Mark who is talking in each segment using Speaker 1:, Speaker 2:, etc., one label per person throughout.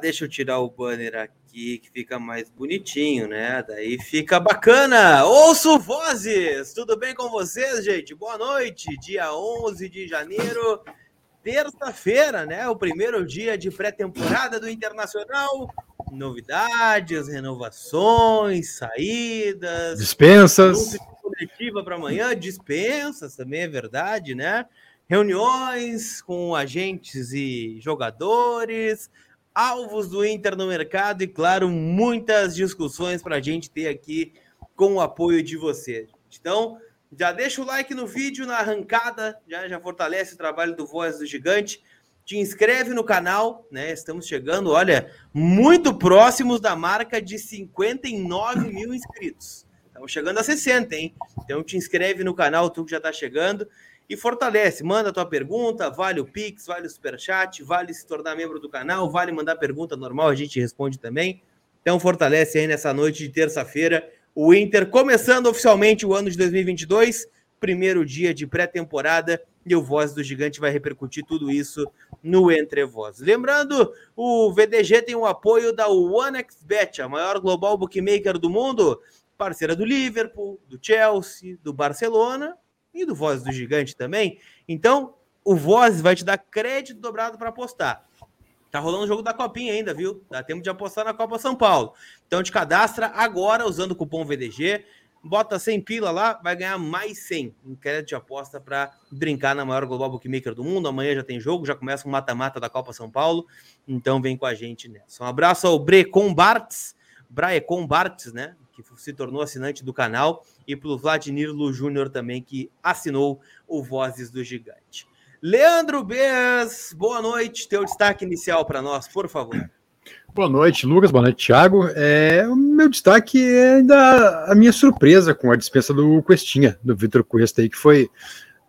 Speaker 1: Deixa eu tirar o banner aqui que fica mais bonitinho, né? Daí fica bacana. Ouço vozes. Tudo bem com vocês, gente? Boa noite. Dia 11 de janeiro, terça-feira, né? O primeiro dia de pré-temporada do Internacional. Novidades, renovações, saídas,
Speaker 2: dispensas.
Speaker 1: Coletiva para amanhã, dispensas também é verdade, né? reuniões com agentes e jogadores, alvos do Inter no mercado e, claro, muitas discussões para a gente ter aqui com o apoio de você. Então, já deixa o like no vídeo, na arrancada, já, já fortalece o trabalho do Voz do Gigante. Te inscreve no canal, né? Estamos chegando, olha, muito próximos da marca de 59 mil inscritos. Estamos chegando a 60, hein? Então te inscreve no canal, tu que já está chegando e fortalece. Manda tua pergunta, vale o Pix, vale o Superchat, vale se tornar membro do canal, vale mandar pergunta normal, a gente responde também. Então fortalece aí nessa noite de terça-feira o Inter, começando oficialmente o ano de 2022, primeiro dia de pré-temporada, e o Voz do Gigante vai repercutir tudo isso no Entre Voz. Lembrando, o VDG tem o apoio da OneXBet, a maior global bookmaker do mundo, parceira do Liverpool, do Chelsea, do Barcelona e do Voz do Gigante também. Então, o Voz vai te dar crédito dobrado para apostar. Tá rolando o jogo da Copinha ainda, viu? Dá tempo de apostar na Copa São Paulo. Então te cadastra agora usando o cupom VDG, bota 100 pila lá, vai ganhar mais 100 em crédito de aposta para brincar na maior global bookmaker do mundo. Amanhã já tem jogo, já começa o um mata-mata da Copa São Paulo. Então vem com a gente nessa. Um abraço ao Brecon Bartz, Braecon Bartz, né? que se tornou assinante do canal, e pelo Vladimir Lu Júnior também, que assinou o Vozes do Gigante. Leandro Bez, boa noite. Teu destaque inicial para nós, por favor.
Speaker 2: Boa noite, Lucas. Boa noite, Thiago. É, o meu destaque é ainda a minha surpresa com a dispensa do Questinha, do Vitor Cuesta, aí, que foi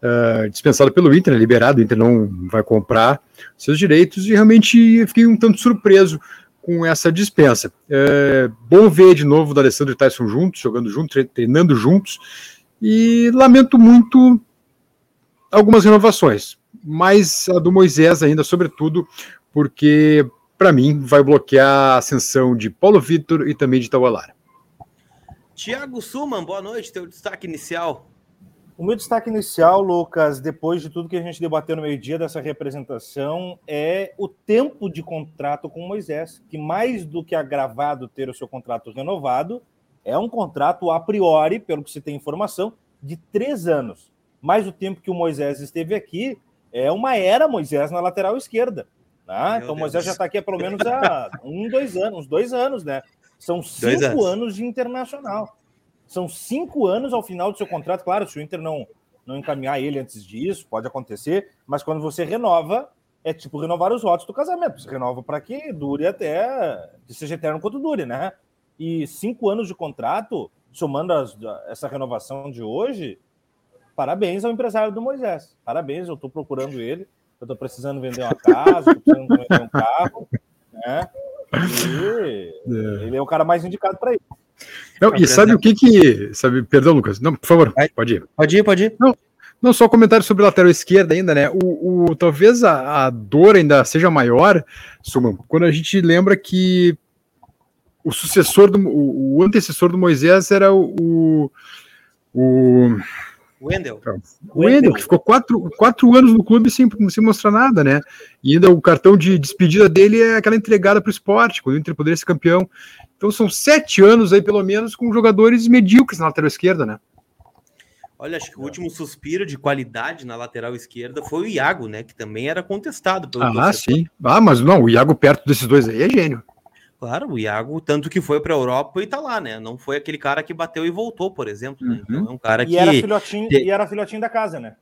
Speaker 2: uh, dispensado pelo Inter, né, liberado. O Inter não vai comprar seus direitos e realmente fiquei um tanto surpreso com essa dispensa. É bom ver de novo o Alessandro e Tyson juntos, jogando juntos, treinando juntos, e lamento muito algumas renovações, mas a do Moisés ainda, sobretudo, porque para mim vai bloquear a ascensão de Paulo Vitor e também de Taualara.
Speaker 1: Tiago Suman, boa noite, teu destaque inicial.
Speaker 3: O meu destaque inicial, Lucas, depois de tudo que a gente debateu no meio-dia dessa representação, é o tempo de contrato com Moisés, que mais do que agravado ter o seu contrato renovado, é um contrato a priori, pelo que se tem informação, de três anos. Mais o tempo que o Moisés esteve aqui, é uma era Moisés na lateral esquerda. Né? Então, Deus. Moisés já está aqui há pelo menos há um, dois anos, uns dois anos, né? São cinco anos. anos de internacional. São cinco anos ao final do seu contrato. Claro, se o Inter não, não encaminhar ele antes disso, pode acontecer, mas quando você renova, é tipo renovar os votos do casamento. Você renova para que dure até que seja eterno quanto dure, né? E cinco anos de contrato, somando as, essa renovação de hoje, parabéns ao empresário do Moisés. Parabéns, eu estou procurando ele. Eu estou precisando vender uma casa, estou precisando vender um carro, né? E é. ele é o cara mais indicado para isso.
Speaker 2: Não, e sabe o que que. Sabe, perdão, Lucas. Não, por favor, pode ir.
Speaker 1: Pode ir, pode ir.
Speaker 2: Não, não só comentário sobre lateral esquerda ainda, né? O, o talvez a, a, dor ainda seja maior, Suman, quando a gente lembra que o sucessor do. O, o antecessor do Moisés era o. o
Speaker 1: Wendel.
Speaker 2: Então, o Wendel, que ficou quatro, quatro anos no clube sem, sem mostrar nada, né? E ainda o cartão de despedida dele é aquela entregada para o esporte, quando o Inter poderia ser campeão. Então são sete anos aí, pelo menos, com jogadores medíocres na lateral esquerda, né?
Speaker 1: Olha, acho que o último suspiro de qualidade na lateral esquerda foi o Iago, né? Que também era contestado
Speaker 2: pelo Ah, torcedor. sim. Ah, mas não, o Iago perto desses dois aí é gênio.
Speaker 1: Claro, o Iago, tanto que foi para a Europa e tá lá, né? Não foi aquele cara que bateu e voltou, por exemplo. Né? Então
Speaker 3: uhum. é um cara e que. Era filhotinho, e era filhotinho da casa, né?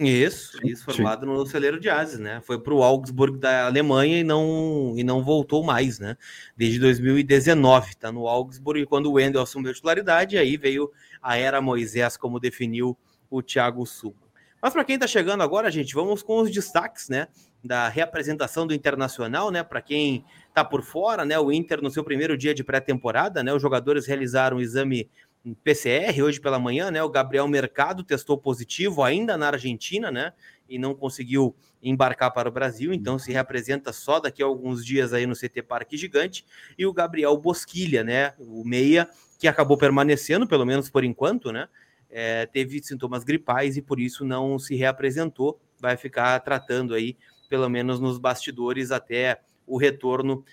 Speaker 1: Isso, isso, formado no celeiro de Ases, né? Foi para o Augsburg da Alemanha e não, e não voltou mais, né? Desde 2019, tá no Augsburg, quando o Wendel assumiu a titularidade, aí veio a era Moisés, como definiu o Thiago Sul. Mas para quem está chegando agora, gente, vamos com os destaques, né? Da reapresentação do Internacional, né? Para quem está por fora, né? O Inter, no seu primeiro dia de pré-temporada, né? Os jogadores realizaram o exame PCR hoje pela manhã, né? O Gabriel Mercado testou positivo ainda na Argentina, né? E não conseguiu embarcar para o Brasil, então se representa só daqui a alguns dias aí no CT Parque Gigante. E o Gabriel Bosquilha, né? O meia que acabou permanecendo, pelo menos por enquanto, né? É, teve sintomas gripais e por isso não se reapresentou. Vai ficar tratando aí, pelo menos nos bastidores, até o retorno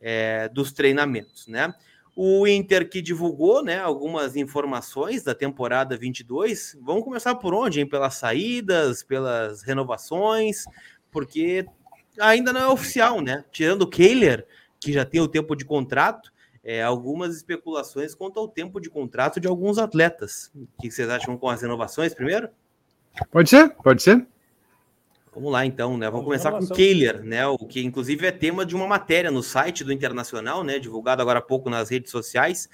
Speaker 1: é, dos treinamentos, né? O Inter que divulgou, né, algumas informações da temporada 22. Vamos começar por onde, hein? Pelas saídas, pelas renovações, porque ainda não é oficial, né? Tirando o Kehler, que já tem o tempo de contrato, é, algumas especulações quanto ao tempo de contrato de alguns atletas. O que vocês acham com as renovações primeiro?
Speaker 2: Pode ser, pode ser.
Speaker 1: Vamos lá então, né? Vamos começar com o Kehler, né? O que inclusive é tema de uma matéria no site do Internacional, né? Divulgado agora há pouco nas redes sociais.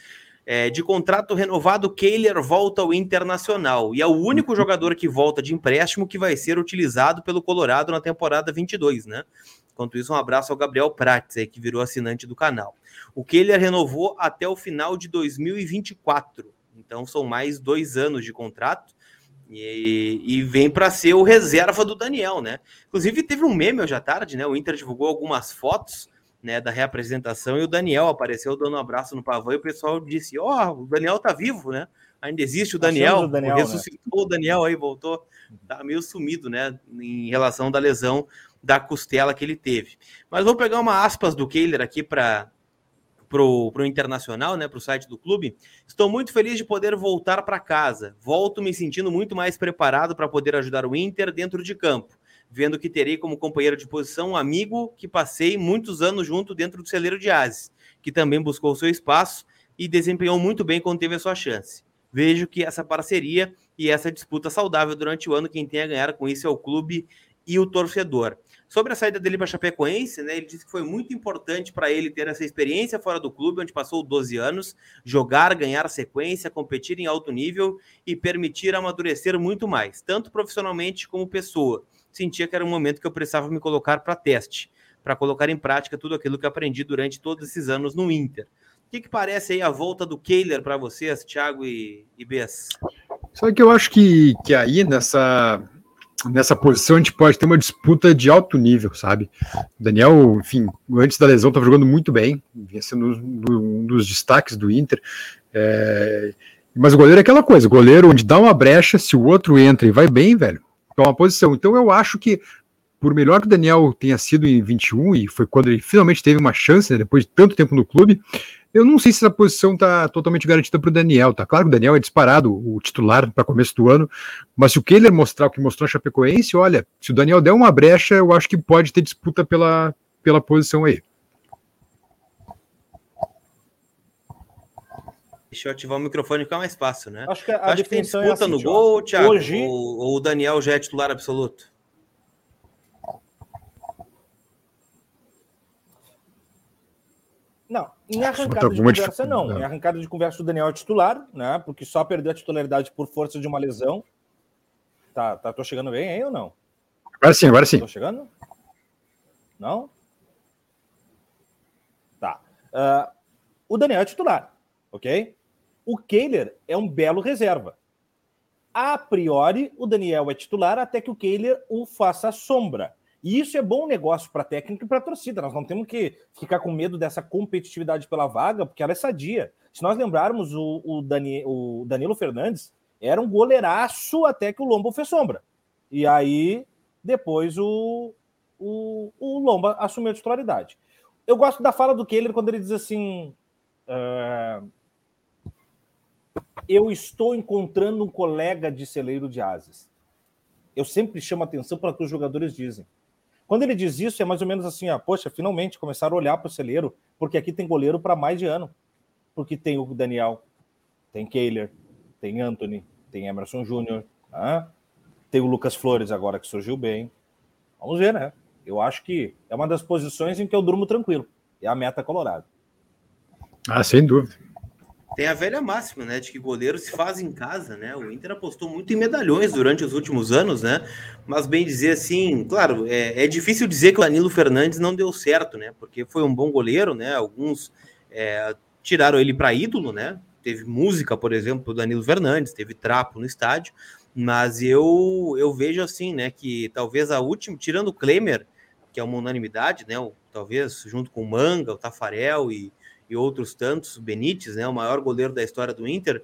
Speaker 1: É, de contrato renovado, Kehler volta ao Internacional e é o único jogador que volta de empréstimo que vai ser utilizado pelo Colorado na temporada 22, né? Enquanto isso, um abraço ao Gabriel Prates, aí, que virou assinante do canal. O Kehler renovou até o final de 2024. Então são mais dois anos de contrato. E, e vem para ser o reserva do Daniel, né? Inclusive teve um meme hoje à tarde, né? O Inter divulgou algumas fotos né, da reapresentação e o Daniel apareceu dando um abraço no pavão e o pessoal disse: Ó, oh, o Daniel tá vivo, né? Ainda existe o Daniel, o Daniel ressuscitou né? o Daniel aí, voltou, tá meio sumido, né? Em relação da lesão da costela que ele teve. Mas vou pegar uma aspas do Kehler aqui para pro, pro Internacional, né, pro site do clube. Estou muito feliz de poder voltar para casa. Volto me sentindo muito mais preparado para poder ajudar o Inter dentro de campo, vendo que terei como companheiro de posição um amigo que passei muitos anos junto dentro do celeiro de Ases, que também buscou seu espaço e desempenhou muito bem quando teve a sua chance. Vejo que essa parceria e essa disputa saudável durante o ano, quem tem a ganhar com isso é o clube e o torcedor. Sobre a saída dele para Chapecoense, né, ele disse que foi muito importante para ele ter essa experiência fora do clube, onde passou 12 anos, jogar, ganhar sequência, competir em alto nível e permitir amadurecer muito mais, tanto profissionalmente como pessoa. Sentia que era um momento que eu precisava me colocar para teste, para colocar em prática tudo aquilo que aprendi durante todos esses anos no Inter. O que, que parece aí a volta do Kehler para vocês, Thiago e, e Bess?
Speaker 2: Só que eu acho que, que aí nessa nessa posição a gente pode ter uma disputa de alto nível, sabe? O Daniel, enfim, antes da lesão estava jogando muito bem, vinha sendo um dos destaques do Inter. É... Mas o goleiro é aquela coisa, goleiro onde dá uma brecha, se o outro entra e vai bem, velho, toma posição. Então eu acho que, por melhor que o Daniel tenha sido em 21, e foi quando ele finalmente teve uma chance, né, depois de tanto tempo no clube, eu não sei se essa posição está totalmente garantida para o Daniel. Tá claro que o Daniel é disparado, o titular para começo do ano, mas se o Kehler mostrar o que mostrou a Chapecoense, olha, se o Daniel der uma brecha, eu acho que pode ter disputa pela, pela posição aí.
Speaker 1: Deixa eu ativar o microfone ficar mais fácil, né?
Speaker 3: Acho que a, a
Speaker 1: acho que tem disputa é assim, no gol, Thiago, hoje... ou, ou o Daniel já é titular absoluto?
Speaker 3: Não, em arrancada de conversa, não. Em arrancada de conversa, o Daniel é titular, né? Porque só perdeu a titularidade por força de uma lesão. Tá, tá, tô chegando bem aí ou não?
Speaker 2: Agora sim, agora sim.
Speaker 3: Tô chegando? Não? Tá. Uh, o Daniel é titular, ok? O Kehler é um belo reserva. A priori, o Daniel é titular até que o Kehler o faça sombra. E isso é bom negócio para técnico e para torcida. Nós não temos que ficar com medo dessa competitividade pela vaga, porque ela é sadia. Se nós lembrarmos, o, o, Dani, o Danilo Fernandes era um goleiraço até que o Lomba fez sombra. E aí, depois, o, o, o Lomba assumiu a titularidade. Eu gosto da fala do Kehler quando ele diz assim: uh, Eu estou encontrando um colega de celeiro de ases. Eu sempre chamo atenção para o que os jogadores dizem. Quando ele diz isso, é mais ou menos assim: ah, poxa, finalmente começaram a olhar para o celeiro, porque aqui tem goleiro para mais de ano. Porque tem o Daniel, tem Kehler, tem Anthony, tem Emerson Júnior, né? tem o Lucas Flores agora que surgiu bem. Vamos ver, né? Eu acho que é uma das posições em que eu durmo tranquilo. É a meta colorada.
Speaker 2: Ah, sem dúvida.
Speaker 1: Tem a velha máxima, né, de que goleiro se faz em casa, né? O Inter apostou muito em medalhões durante os últimos anos, né? Mas bem dizer assim, claro, é, é difícil dizer que o Danilo Fernandes não deu certo, né? Porque foi um bom goleiro, né? Alguns é, tiraram ele para ídolo, né? teve música, por exemplo, do Danilo Fernandes, teve trapo no estádio, mas eu eu vejo assim, né, que talvez a última, tirando o Klemer, que é uma unanimidade, né, o, talvez junto com o Manga, o Tafarel e, e outros tantos, Benítez, né, o maior goleiro da história do Inter,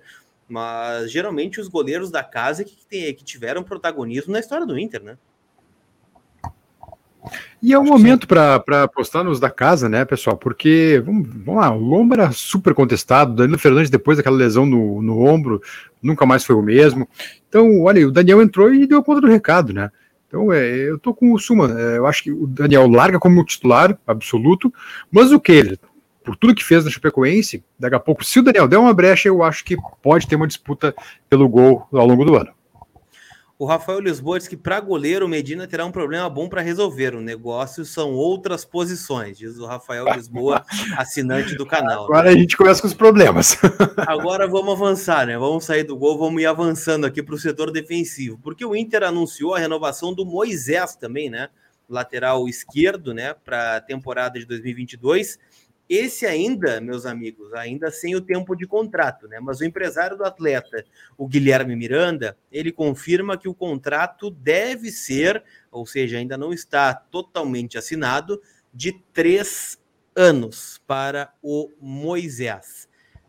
Speaker 1: mas geralmente os goleiros da casa que, que, que tiveram protagonismo na história do Inter, né?
Speaker 2: E é o momento para apostar nos da casa, né, pessoal? Porque, vamos, vamos lá, o Lomba era super contestado, Danilo Fernandes, depois daquela lesão no, no ombro, nunca mais foi o mesmo. Então, olha, o Daniel entrou e deu conta do recado, né? Então, é, eu tô com o Suma. É, eu acho que o Daniel larga como titular absoluto, mas o que? Por tudo que fez na Chapecoense, daqui a pouco, se o Daniel der uma brecha, eu acho que pode ter uma disputa pelo gol ao longo do ano.
Speaker 1: O Rafael Lisboa diz que para goleiro, Medina terá um problema bom para resolver. O negócio são outras posições, diz o Rafael Lisboa, assinante do canal.
Speaker 2: Agora a gente começa com os problemas.
Speaker 1: Agora vamos avançar, né? Vamos sair do gol, vamos ir avançando aqui para o setor defensivo, porque o Inter anunciou a renovação do Moisés também, né? Lateral esquerdo, né? Para a temporada de 2022 esse ainda, meus amigos, ainda sem o tempo de contrato, né? Mas o empresário do atleta, o Guilherme Miranda, ele confirma que o contrato deve ser, ou seja, ainda não está totalmente assinado, de três anos para o Moisés.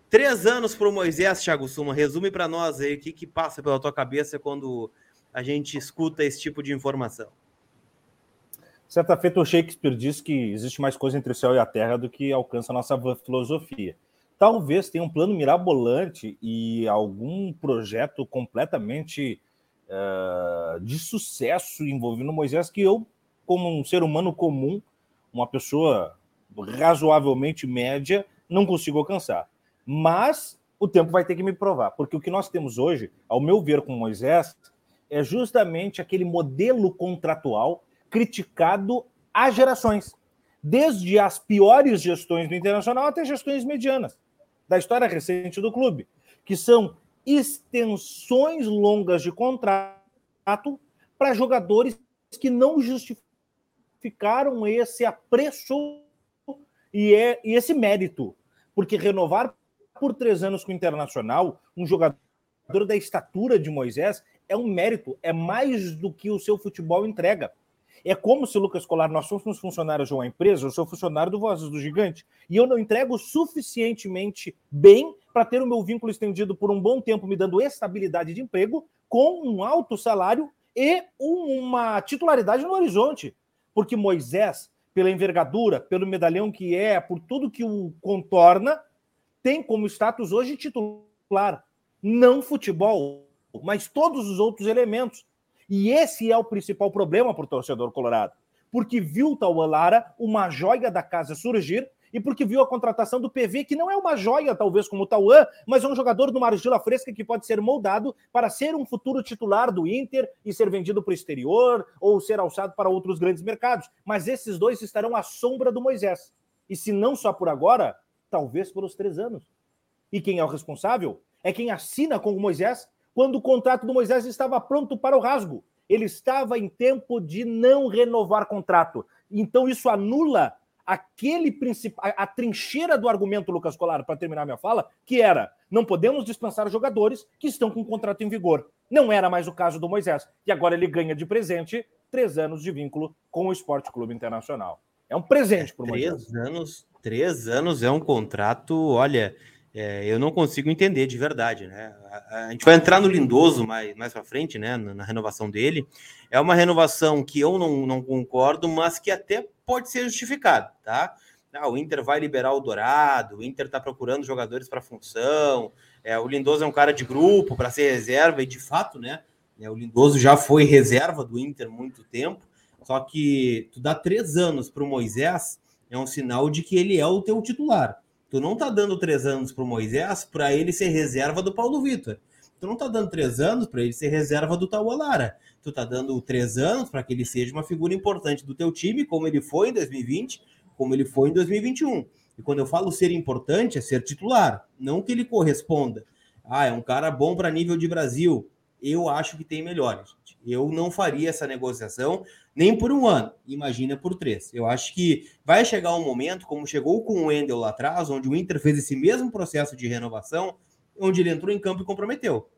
Speaker 1: Três anos para o Moisés, Thiago Suma. Resume para nós aí o que, que passa pela tua cabeça quando a gente escuta esse tipo de informação.
Speaker 4: Certa feita, o Shakespeare diz que existe mais coisa entre o céu e a terra do que alcança a nossa filosofia. Talvez tenha um plano mirabolante e algum projeto completamente uh, de sucesso envolvendo Moisés que eu, como um ser humano comum, uma pessoa razoavelmente média, não consigo alcançar. Mas o tempo vai ter que me provar, porque o que nós temos hoje, ao meu ver, com Moisés, é justamente aquele modelo contratual criticado há gerações, desde as piores gestões do Internacional até gestões medianas da história recente do clube, que são extensões longas de contrato para jogadores que não justificaram esse apreço e, é, esse mérito, porque renovar por três anos com o Internacional um jogador da estatura de Moisés é um mérito, é mais do que o seu futebol entrega. É como se, Lucas Colar, nós fôssemos funcionários de uma empresa, eu sou funcionário do Vozes do Gigante, e eu não entrego suficientemente bem para ter o meu vínculo estendido por um bom tempo, me dando estabilidade de emprego, com um alto salário e uma titularidade no horizonte. Porque Moisés, pela envergadura, pelo medalhão que é, por tudo que o contorna, tem como status hoje titular. Não futebol, mas todos os outros elementos. E esse é o principal problema para o torcedor colorado. Porque viu Tauan Lara, uma joia da casa, surgir e porque viu a contratação do PV, que não é uma joia, talvez, como o Tauan, mas é um jogador de uma argila fresca que pode ser moldado para ser um futuro titular do Inter e ser vendido para o exterior ou ser alçado para outros grandes mercados. Mas esses dois estarão à sombra do Moisés. E se não só por agora, talvez por os três anos. E quem é o responsável? É quem assina com o Moisés quando o contrato do Moisés estava pronto para o rasgo. Ele estava em tempo de não renovar contrato. Então isso anula aquele principal, a, trincheira do argumento Lucas Colar para terminar minha fala, que era: não podemos dispensar jogadores que estão com contrato em vigor. Não era mais o caso do Moisés. E agora ele ganha de presente três anos de vínculo com o Esporte Clube Internacional. É um presente para o Moisés.
Speaker 1: Três anos, três anos é um contrato, olha é, eu não consigo entender de verdade, né? A, a, gente vai entrar no Lindoso mais, mais para frente, né? Na, na, renovação dele. É uma renovação que eu não, não concordo, mas que até pode ser justificada, tá? Ah, o Inter vai liberar o Dourado, o Inter está procurando jogadores para função. É, o Lindoso é um cara de grupo para ser reserva, e de fato, né? É, o Lindoso já foi reserva do Inter muito tempo. Só que tu dá três anos para o Moisés é um sinal de que ele é o teu titular. Tu não tá dando três anos para o Moisés para ele ser reserva do Paulo Vitor. Tu não tá dando três anos para ele ser reserva do Taualara. Tu tá dando três anos para que ele seja uma figura importante do teu time, como ele foi em 2020, como ele foi em 2021. E quando eu falo ser importante, é ser titular, não que ele corresponda. Ah, é um cara bom para nível de Brasil. Eu acho que tem melhores. Eu não faria essa negociação nem por um ano, imagina por três. Eu acho que vai chegar um momento, como chegou com o Wendel lá atrás, onde o Inter fez esse mesmo processo de renovação, onde ele entrou em campo e comprometeu.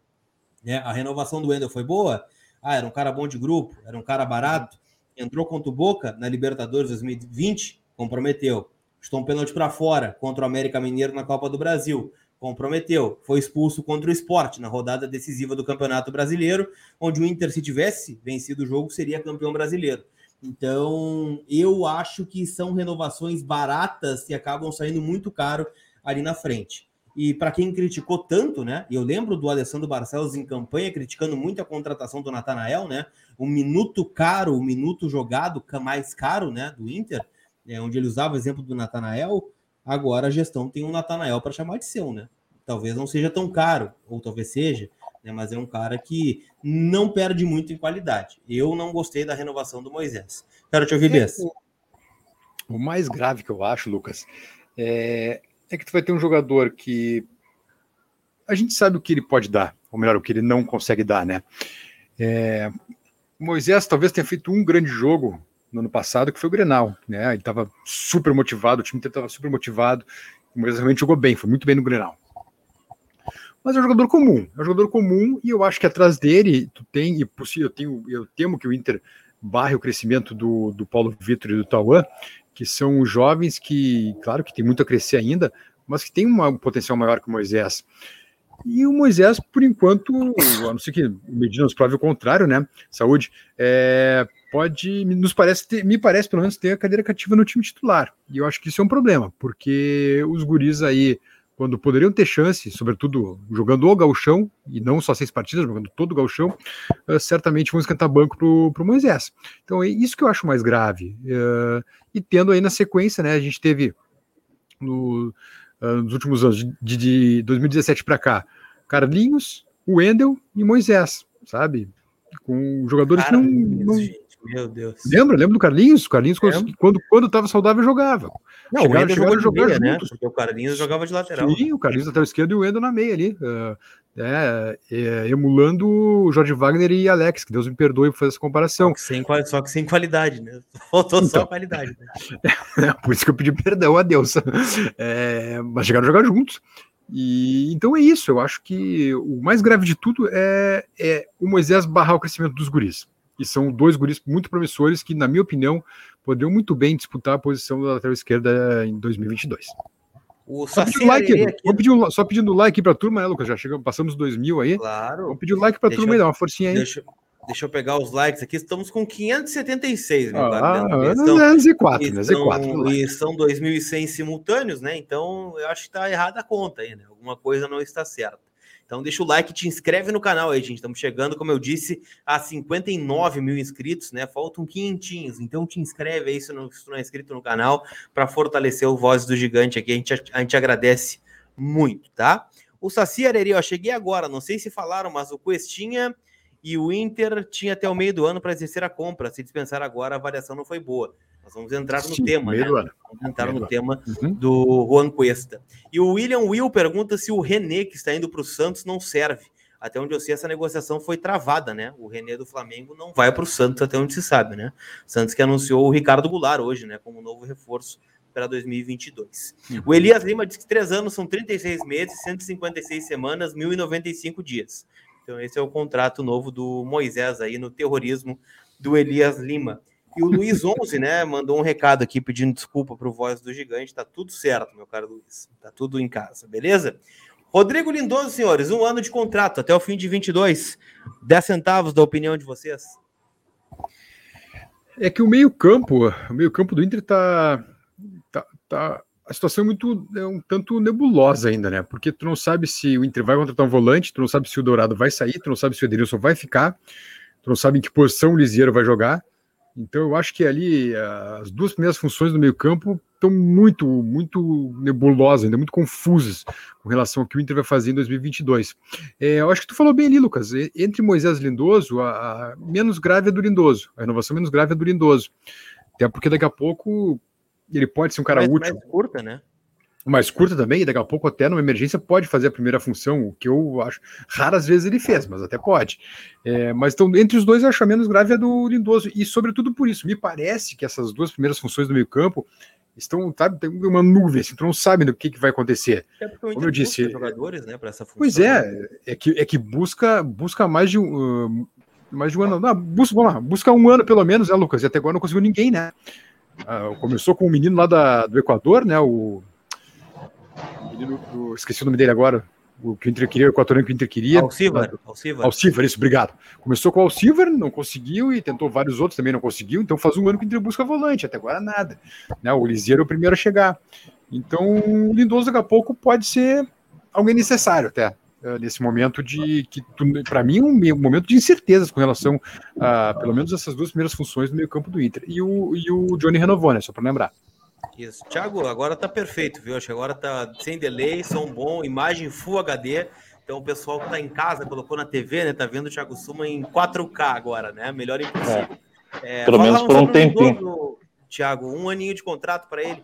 Speaker 1: É, a renovação do Wendel foi boa? Ah, era um cara bom de grupo, era um cara barato. Entrou contra o Boca na Libertadores 2020, comprometeu. Estou um pênalti para fora contra o América Mineiro na Copa do Brasil. Comprometeu. Foi expulso contra o esporte na rodada decisiva do Campeonato Brasileiro, onde o Inter, se tivesse vencido o jogo, seria campeão brasileiro. Então, eu acho que são renovações baratas e acabam saindo muito caro ali na frente. E para quem criticou tanto, né? Eu lembro do Alessandro Barcelos em campanha criticando muito a contratação do Natanael, né? O minuto caro, o minuto jogado mais caro, né? Do Inter, é, onde ele usava o exemplo do Natanael. Agora a gestão tem um Natanael para chamar de seu, né? Talvez não seja tão caro, ou talvez seja, né? Mas é um cara que não perde muito em qualidade. Eu não gostei da renovação do Moisés. Quero te ouvir, Bess.
Speaker 2: O mais grave que eu acho, Lucas, é, é que tu vai ter um jogador que a gente sabe o que ele pode dar, ou melhor, o que ele não consegue dar, né? É, Moisés talvez tenha feito um grande jogo no ano passado, que foi o Grenal, né? Ele estava super motivado, o time estava super motivado, Moisés realmente jogou bem, foi muito bem no Grenal. Mas é um jogador comum, é um jogador comum, e eu acho que atrás dele, tu tem, e possível, eu, tenho, eu temo que o Inter barre o crescimento do, do Paulo Vitor e do Tauan, que são jovens que, claro, que tem muito a crescer ainda, mas que tem um potencial maior que o Moisés. E o Moisés, por enquanto, a não ser que o Medina prove o contrário, né? Saúde, é, pode, nos parece ter, me parece pelo menos ter a cadeira cativa no time titular. E eu acho que isso é um problema, porque os guris aí quando poderiam ter chance, sobretudo jogando o galchão, e não só seis partidas, jogando todo o galchão, uh, certamente vão esquentar banco para o Moisés. Então é isso que eu acho mais grave. Uh, e tendo aí na sequência, né, a gente teve no, uh, nos últimos anos, de, de 2017 para cá, Carlinhos, Wendel e Moisés, sabe? Com jogadores que não, não,
Speaker 1: meu Deus.
Speaker 2: Lembra? Lembra do Carlinhos? O Carlinhos, quando, quando, quando tava saudável, jogava.
Speaker 1: Não, chegaram, o jogou de jogar meia, né? Porque o Carlinhos jogava de lateral.
Speaker 2: Sim, o Carlinhos lateral esquerdo e o Wendel na meia ali. Uh, é, é, emulando o Jorge Wagner e Alex, que Deus me perdoe por fazer essa comparação. Só que
Speaker 1: sem, só que sem qualidade, né? Faltou então, só qualidade. Né?
Speaker 2: É, por isso que eu pedi perdão a Deus. É, mas chegaram a jogar juntos. E então é isso. Eu acho que o mais grave de tudo é, é o Moisés barrar o crescimento dos guris e são dois guris muito promissores que, na minha opinião, poderiam muito bem disputar a posição da lateral esquerda em 2022. O só pedindo like, aqui... pedir, só pedindo like para a turma, né, Lucas? Já chegamos, passamos dois mil aí.
Speaker 1: Claro.
Speaker 2: Vamos pedir like para a turma eu, aí, dá uma forcinha aí.
Speaker 1: Deixa, deixa, eu pegar os likes aqui. Estamos com 576, meu
Speaker 2: ah, então, e 4, né?
Speaker 1: Z4, e são 2.100 simultâneos, né? Então eu acho que está errada a conta aí, né? Alguma coisa não está certa. Então deixa o like, te inscreve no canal aí, gente. Estamos chegando, como eu disse, a 59 mil inscritos, né? Faltam quinhentinhos. Então te inscreve aí se não, se não é inscrito no canal para fortalecer o Voz do Gigante aqui. A gente, a gente agradece muito, tá? O Saci Areri, ó, cheguei agora, não sei se falaram, mas o Questinha e o Inter tinha até o meio do ano para exercer a compra. Se dispensar agora, a avaliação não foi boa. Nós vamos entrar no Sim, tema, né? Vamos entrar no tema uhum. do Juan Cuesta. E o William Will pergunta se o René, que está indo para o Santos, não serve. Até onde eu sei, essa negociação foi travada, né? O René do Flamengo não vai para o Santos, até onde se sabe, né? Santos que anunciou o Ricardo Goulart hoje, né? Como novo reforço para 2022. Uhum. O Elias Lima diz que três anos são 36 meses, 156 semanas, 1.095 dias. Então, esse é o contrato novo do Moisés aí no terrorismo do Elias Lima. E o Luiz 11, né, mandou um recado aqui pedindo desculpa para o Voz do Gigante. Tá tudo certo, meu caro Luiz. Tá tudo em casa, beleza? Rodrigo Lindoso, senhores, um ano de contrato até o fim de 22. 10 centavos da opinião de vocês.
Speaker 2: É que o meio-campo, o meio-campo do Inter tá, tá, tá a situação é muito é um tanto nebulosa ainda, né? Porque tu não sabe se o Inter vai contratar um volante, tu não sabe se o Dourado vai sair, tu não sabe se o Edenilson vai ficar, tu não sabe em que posição o Lisieiro vai jogar. Então eu acho que ali as duas primeiras funções do meio-campo estão muito, muito nebulosas, ainda muito confusas com relação ao que o Inter vai fazer em 2022. É, eu acho que tu falou bem ali, Lucas. Entre Moisés e Lindoso, a, a menos grave é do Lindoso. A renovação menos grave é do Lindoso. Até porque daqui a pouco ele pode ser um cara mais, útil.
Speaker 1: Mais curta, né?
Speaker 2: Mais curta também, e daqui a pouco até numa emergência pode fazer a primeira função, o que eu acho, raras vezes ele fez, mas até pode. É, mas então, entre os dois, eu acho a menos grave é do Lindoso, e sobretudo por isso, me parece que essas duas primeiras funções do meio campo, estão, sabe, tem uma nuvem, assim, tu não sabe do que, que vai acontecer. É Como eu disse,
Speaker 1: jogadores, né, para essa função.
Speaker 2: Pois é, é que, é que busca, busca mais de um, uh, mais de um ano, não, busca, vamos lá, busca um ano pelo menos, né, Lucas? E até agora não conseguiu ninguém, né? Uh, começou com um menino lá da, do Equador, né? O, esqueci o nome dele agora, o que o Inter queria, o equatoriano que o Inter queria.
Speaker 1: Alcivar.
Speaker 2: Alcivar. Alcivar, isso, obrigado. Começou com o Alcivar, não conseguiu, e tentou vários outros, também não conseguiu, então faz um ano que o Inter busca volante, até agora nada. Né, o Liseiro é o primeiro a chegar. Então, o Lindoso daqui a pouco pode ser alguém necessário até, eh, nesse momento de que, para mim, um momento de incertezas com relação a, pelo menos, essas duas primeiras funções no meio campo do Inter. E o, e o Johnny renovou, né, só para lembrar.
Speaker 1: Isso. Thiago, agora tá perfeito, viu? Acho que agora tá sem delay, som bom, imagem Full HD. Então o pessoal que tá em casa, colocou na TV, né? Tá vendo o Thiago Suma em 4K agora, né? Melhor impossível.
Speaker 3: É. É, Pelo menos por um tempinho.
Speaker 1: Thiago, um aninho de contrato para ele.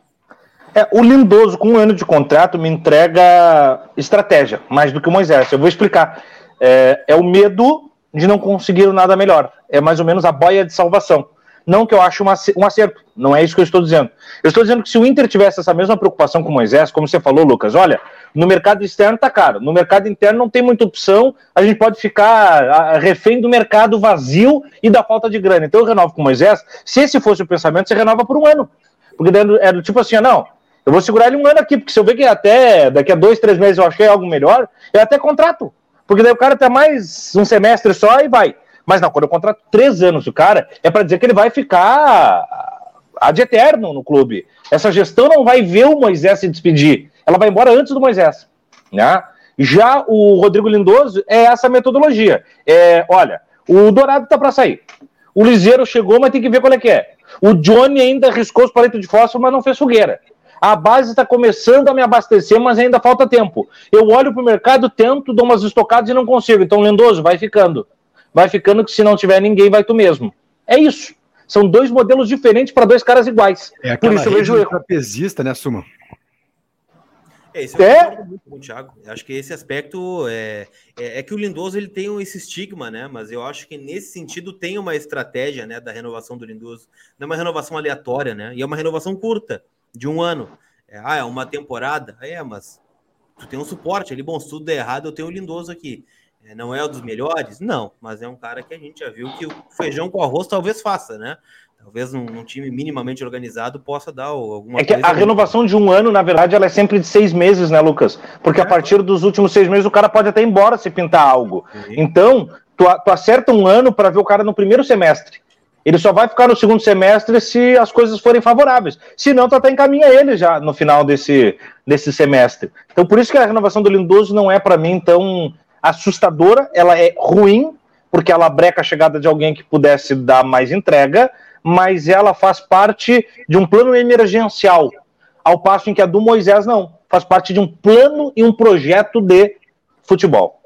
Speaker 3: É, o Lindoso, com um ano de contrato, me entrega estratégia, mais do que o Moisés. Eu vou explicar. É, é o medo de não conseguir nada melhor. É mais ou menos a boia de salvação. Não que eu ache um acerto, não é isso que eu estou dizendo. Eu estou dizendo que se o Inter tivesse essa mesma preocupação com o Moisés, como você falou, Lucas, olha, no mercado externo tá caro, no mercado interno não tem muita opção, a gente pode ficar refém do mercado vazio e da falta de grana. Então eu renovo com o Moisés. Se esse fosse o pensamento, você renova por um ano. Porque é do tipo assim, não, eu vou segurar ele um ano aqui, porque se eu ver que até daqui a dois, três meses eu achei algo melhor, eu até contrato. Porque daí o cara tem mais um semestre só e vai. Mas não, quando eu contrato três anos o cara, é para dizer que ele vai ficar ad eterno no clube. Essa gestão não vai ver o Moisés se despedir. Ela vai embora antes do Moisés. Né? Já o Rodrigo Lindoso é essa metodologia. É, olha, o Dourado tá para sair. O Liseiro chegou, mas tem que ver qual é que é. O Johnny ainda riscou os palitos de fósforo, mas não fez fogueira. A base está começando a me abastecer, mas ainda falta tempo. Eu olho para o mercado, tento, dou umas estocadas e não consigo. Então, Lindoso, vai ficando vai ficando que se não tiver ninguém, vai tu mesmo. É isso. São dois modelos diferentes para dois caras iguais.
Speaker 2: É Por isso eu vejo erro. trapezista, né, Suma?
Speaker 1: É, isso é. muito com o Thiago. Acho que esse aspecto é, é, é, que o Lindoso ele tem esse estigma, né? Mas eu acho que nesse sentido tem uma estratégia, né, da renovação do Lindoso. Não é uma renovação aleatória, né? E é uma renovação curta, de um ano. É, ah, é uma temporada? É, mas tu tem um suporte ali. Bom, se tudo der errado, eu tenho o Lindoso aqui. É, não é um dos melhores? Não, mas é um cara que a gente já viu que o feijão com arroz talvez faça, né? Talvez num, num time minimamente organizado possa dar alguma
Speaker 3: é que A renovação de um ano, na verdade, ela é sempre de seis meses, né, Lucas? Porque é. a partir dos últimos seis meses o cara pode até ir embora se pintar algo. Sim. Então, tu, tu acerta um ano para ver o cara no primeiro semestre. Ele só vai ficar no segundo semestre se as coisas forem favoráveis. Se não, tu até encaminha ele já no final desse, desse semestre. Então, por isso que a renovação do Lindoso não é, para mim, tão assustadora, ela é ruim, porque ela breca a chegada de alguém que pudesse dar mais entrega, mas ela faz parte de um plano emergencial, ao passo em que a do Moisés não, faz parte de um plano e um projeto de futebol.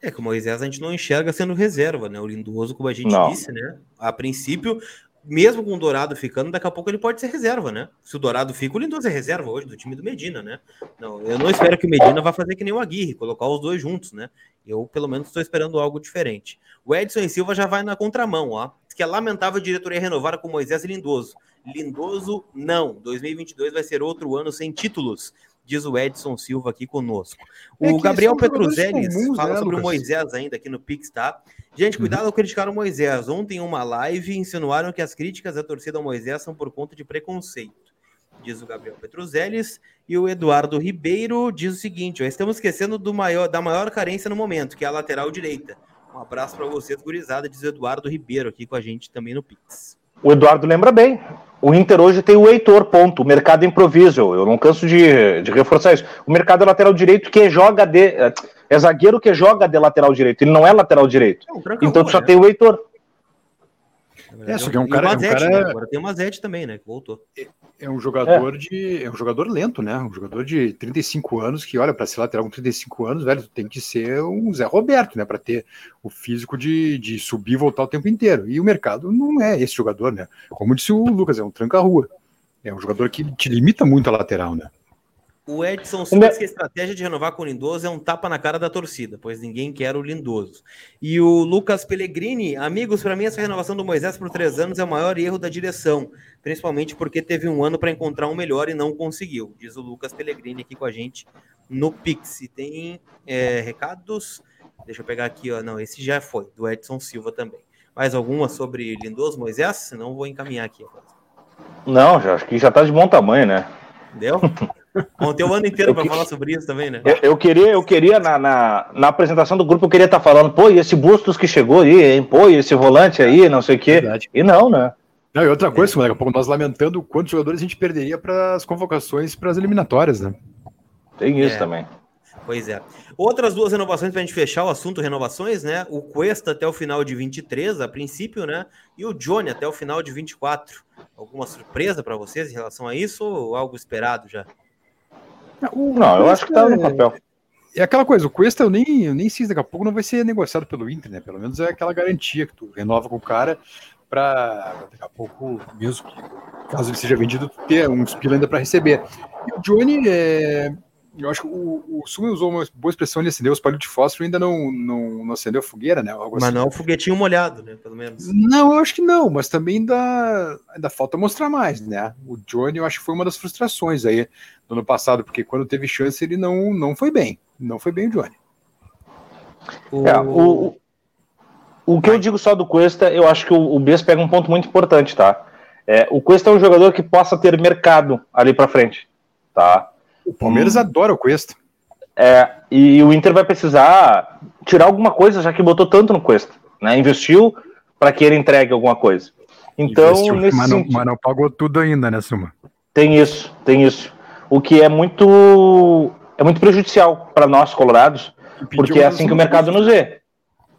Speaker 1: É que o Moisés a gente não enxerga sendo reserva, né? O Lindoso, como a gente não. disse, né? A princípio, mesmo com o Dourado ficando, daqui a pouco ele pode ser reserva, né? Se o Dourado fica, o Lindoso é reserva hoje do time do Medina, né? Não, eu não espero que o Medina vá fazer que nem o Aguirre, colocar os dois juntos, né? Eu, pelo menos, estou esperando algo diferente. O Edson e Silva já vai na contramão, ó. Diz que é lamentável a diretoria renovar com Moisés e Lindoso. Lindoso, não. 2022 vai ser outro ano sem títulos diz o Edson Silva aqui conosco. O é Gabriel Petruzelli fala né, sobre Lucas? o Moisés ainda aqui no Pix, tá? Gente, uhum. cuidado uhum. ao criticar o Moisés. Ontem, em uma live, insinuaram que as críticas à torcida ao Moisés são por conta de preconceito. Diz o Gabriel Petruzeles. E o Eduardo Ribeiro diz o seguinte: ó, estamos esquecendo do maior, da maior carência no momento, que é a lateral direita. Um abraço para vocês, gurizada, diz o Eduardo Ribeiro aqui com a gente também no Pix.
Speaker 3: O Eduardo lembra bem. O Inter hoje tem o Heitor, ponto. O mercado improviso. Eu não canso de, de reforçar isso. O mercado é lateral direito que joga de. É zagueiro que joga de lateral direito. Ele não é lateral direito. Então tu só né? tem o Heitor.
Speaker 2: É, só que é um cara.
Speaker 1: Mazete,
Speaker 2: é um cara...
Speaker 1: Né? Agora tem o Mazete também, né? Que voltou.
Speaker 2: É, é um jogador é. de. É um jogador lento, né? Um jogador de 35 anos que, olha, para ser lateral com 35 anos, velho, tem que ser um Zé Roberto, né? Para ter o físico de, de subir e voltar o tempo inteiro. E o mercado não é esse jogador, né? Como disse o Lucas, é um tranca-rua. É um jogador que te limita muito a lateral, né?
Speaker 1: O Edson Silva que a estratégia de renovar com o Lindoso é um tapa na cara da torcida, pois ninguém quer o Lindoso. E o Lucas Pellegrini, amigos, para mim essa renovação do Moisés por três anos é o maior erro da direção, principalmente porque teve um ano para encontrar um melhor e não conseguiu, diz o Lucas Pellegrini aqui com a gente no Pix. E tem é, recados, deixa eu pegar aqui, ó, não, esse já foi, do Edson Silva também. Mais alguma sobre Lindoso, Moisés? Senão vou encaminhar aqui.
Speaker 3: Não, já, acho que já está de bom tamanho, né?
Speaker 1: Deu? Bom, tem o ano inteiro para falar sobre isso também, né?
Speaker 3: Eu, eu queria, eu queria na, na, na, apresentação do grupo, eu queria estar tá falando, pô, e esse Bustos que chegou aí, hein? Pô, e esse volante aí, não sei o quê. Verdade. E não, né?
Speaker 2: Não, e outra coisa, é. daqui a pouco nós lamentando quantos jogadores a gente perderia para as convocações para as eliminatórias, né?
Speaker 3: Tem isso é. também.
Speaker 1: Pois é. Outras duas renovações para a gente fechar o assunto renovações, né? O Cuesta até o final de 23, a princípio, né? E o Johnny até o final de 24. Alguma surpresa para vocês em relação a isso ou algo esperado já?
Speaker 3: Não, eu acho que tá no papel.
Speaker 2: É aquela coisa, o Cuesta eu nem, eu nem sei daqui a pouco não vai ser negociado pelo Inter, né? Pelo menos é aquela garantia que tu renova com o cara para daqui a pouco, mesmo que caso ele seja vendido, ter uns pila ainda para receber. E o Johnny, é, eu acho que o, o Sumi usou uma boa expressão de acender os palhos de fósforo ainda não, não, não acendeu fogueira, né?
Speaker 1: Algo mas assim. não é um foguetinho molhado, né? Pelo menos.
Speaker 2: Não, eu acho que não, mas também ainda, ainda falta mostrar mais, né? O Johnny, eu acho que foi uma das frustrações aí do ano passado, porque quando teve chance ele não, não foi bem. Não foi bem o Johnny.
Speaker 3: O... É, o, o que eu digo só do Cuesta, eu acho que o, o Bess pega um ponto muito importante, tá? É, o Cuesta é um jogador que possa ter mercado ali para frente, tá?
Speaker 2: O Palmeiras hum. adora o Cuesta.
Speaker 3: É, e o Inter vai precisar tirar alguma coisa, já que botou tanto no Cuesta. Né? Investiu para que ele entregue alguma coisa. Então, Investiu,
Speaker 2: nesse mas, não, mas não pagou tudo ainda, né, Suma?
Speaker 3: Tem isso, tem isso. O que é muito é muito prejudicial para nós, colorados, porque é assim que o mercado nos vê.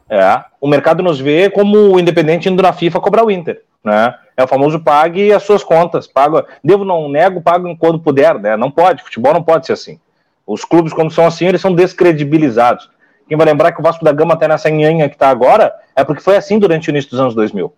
Speaker 3: É, o mercado nos vê como o Independente indo na FIFA cobrar o Inter. Né? É o famoso pague as suas contas. Pago, devo, não nego, pago quando puder. Né? Não pode, futebol não pode ser assim. Os clubes, quando são assim, eles são descredibilizados. Quem vai lembrar que o Vasco da Gama até nessa nhanha que está agora é porque foi assim durante o início dos anos 2000.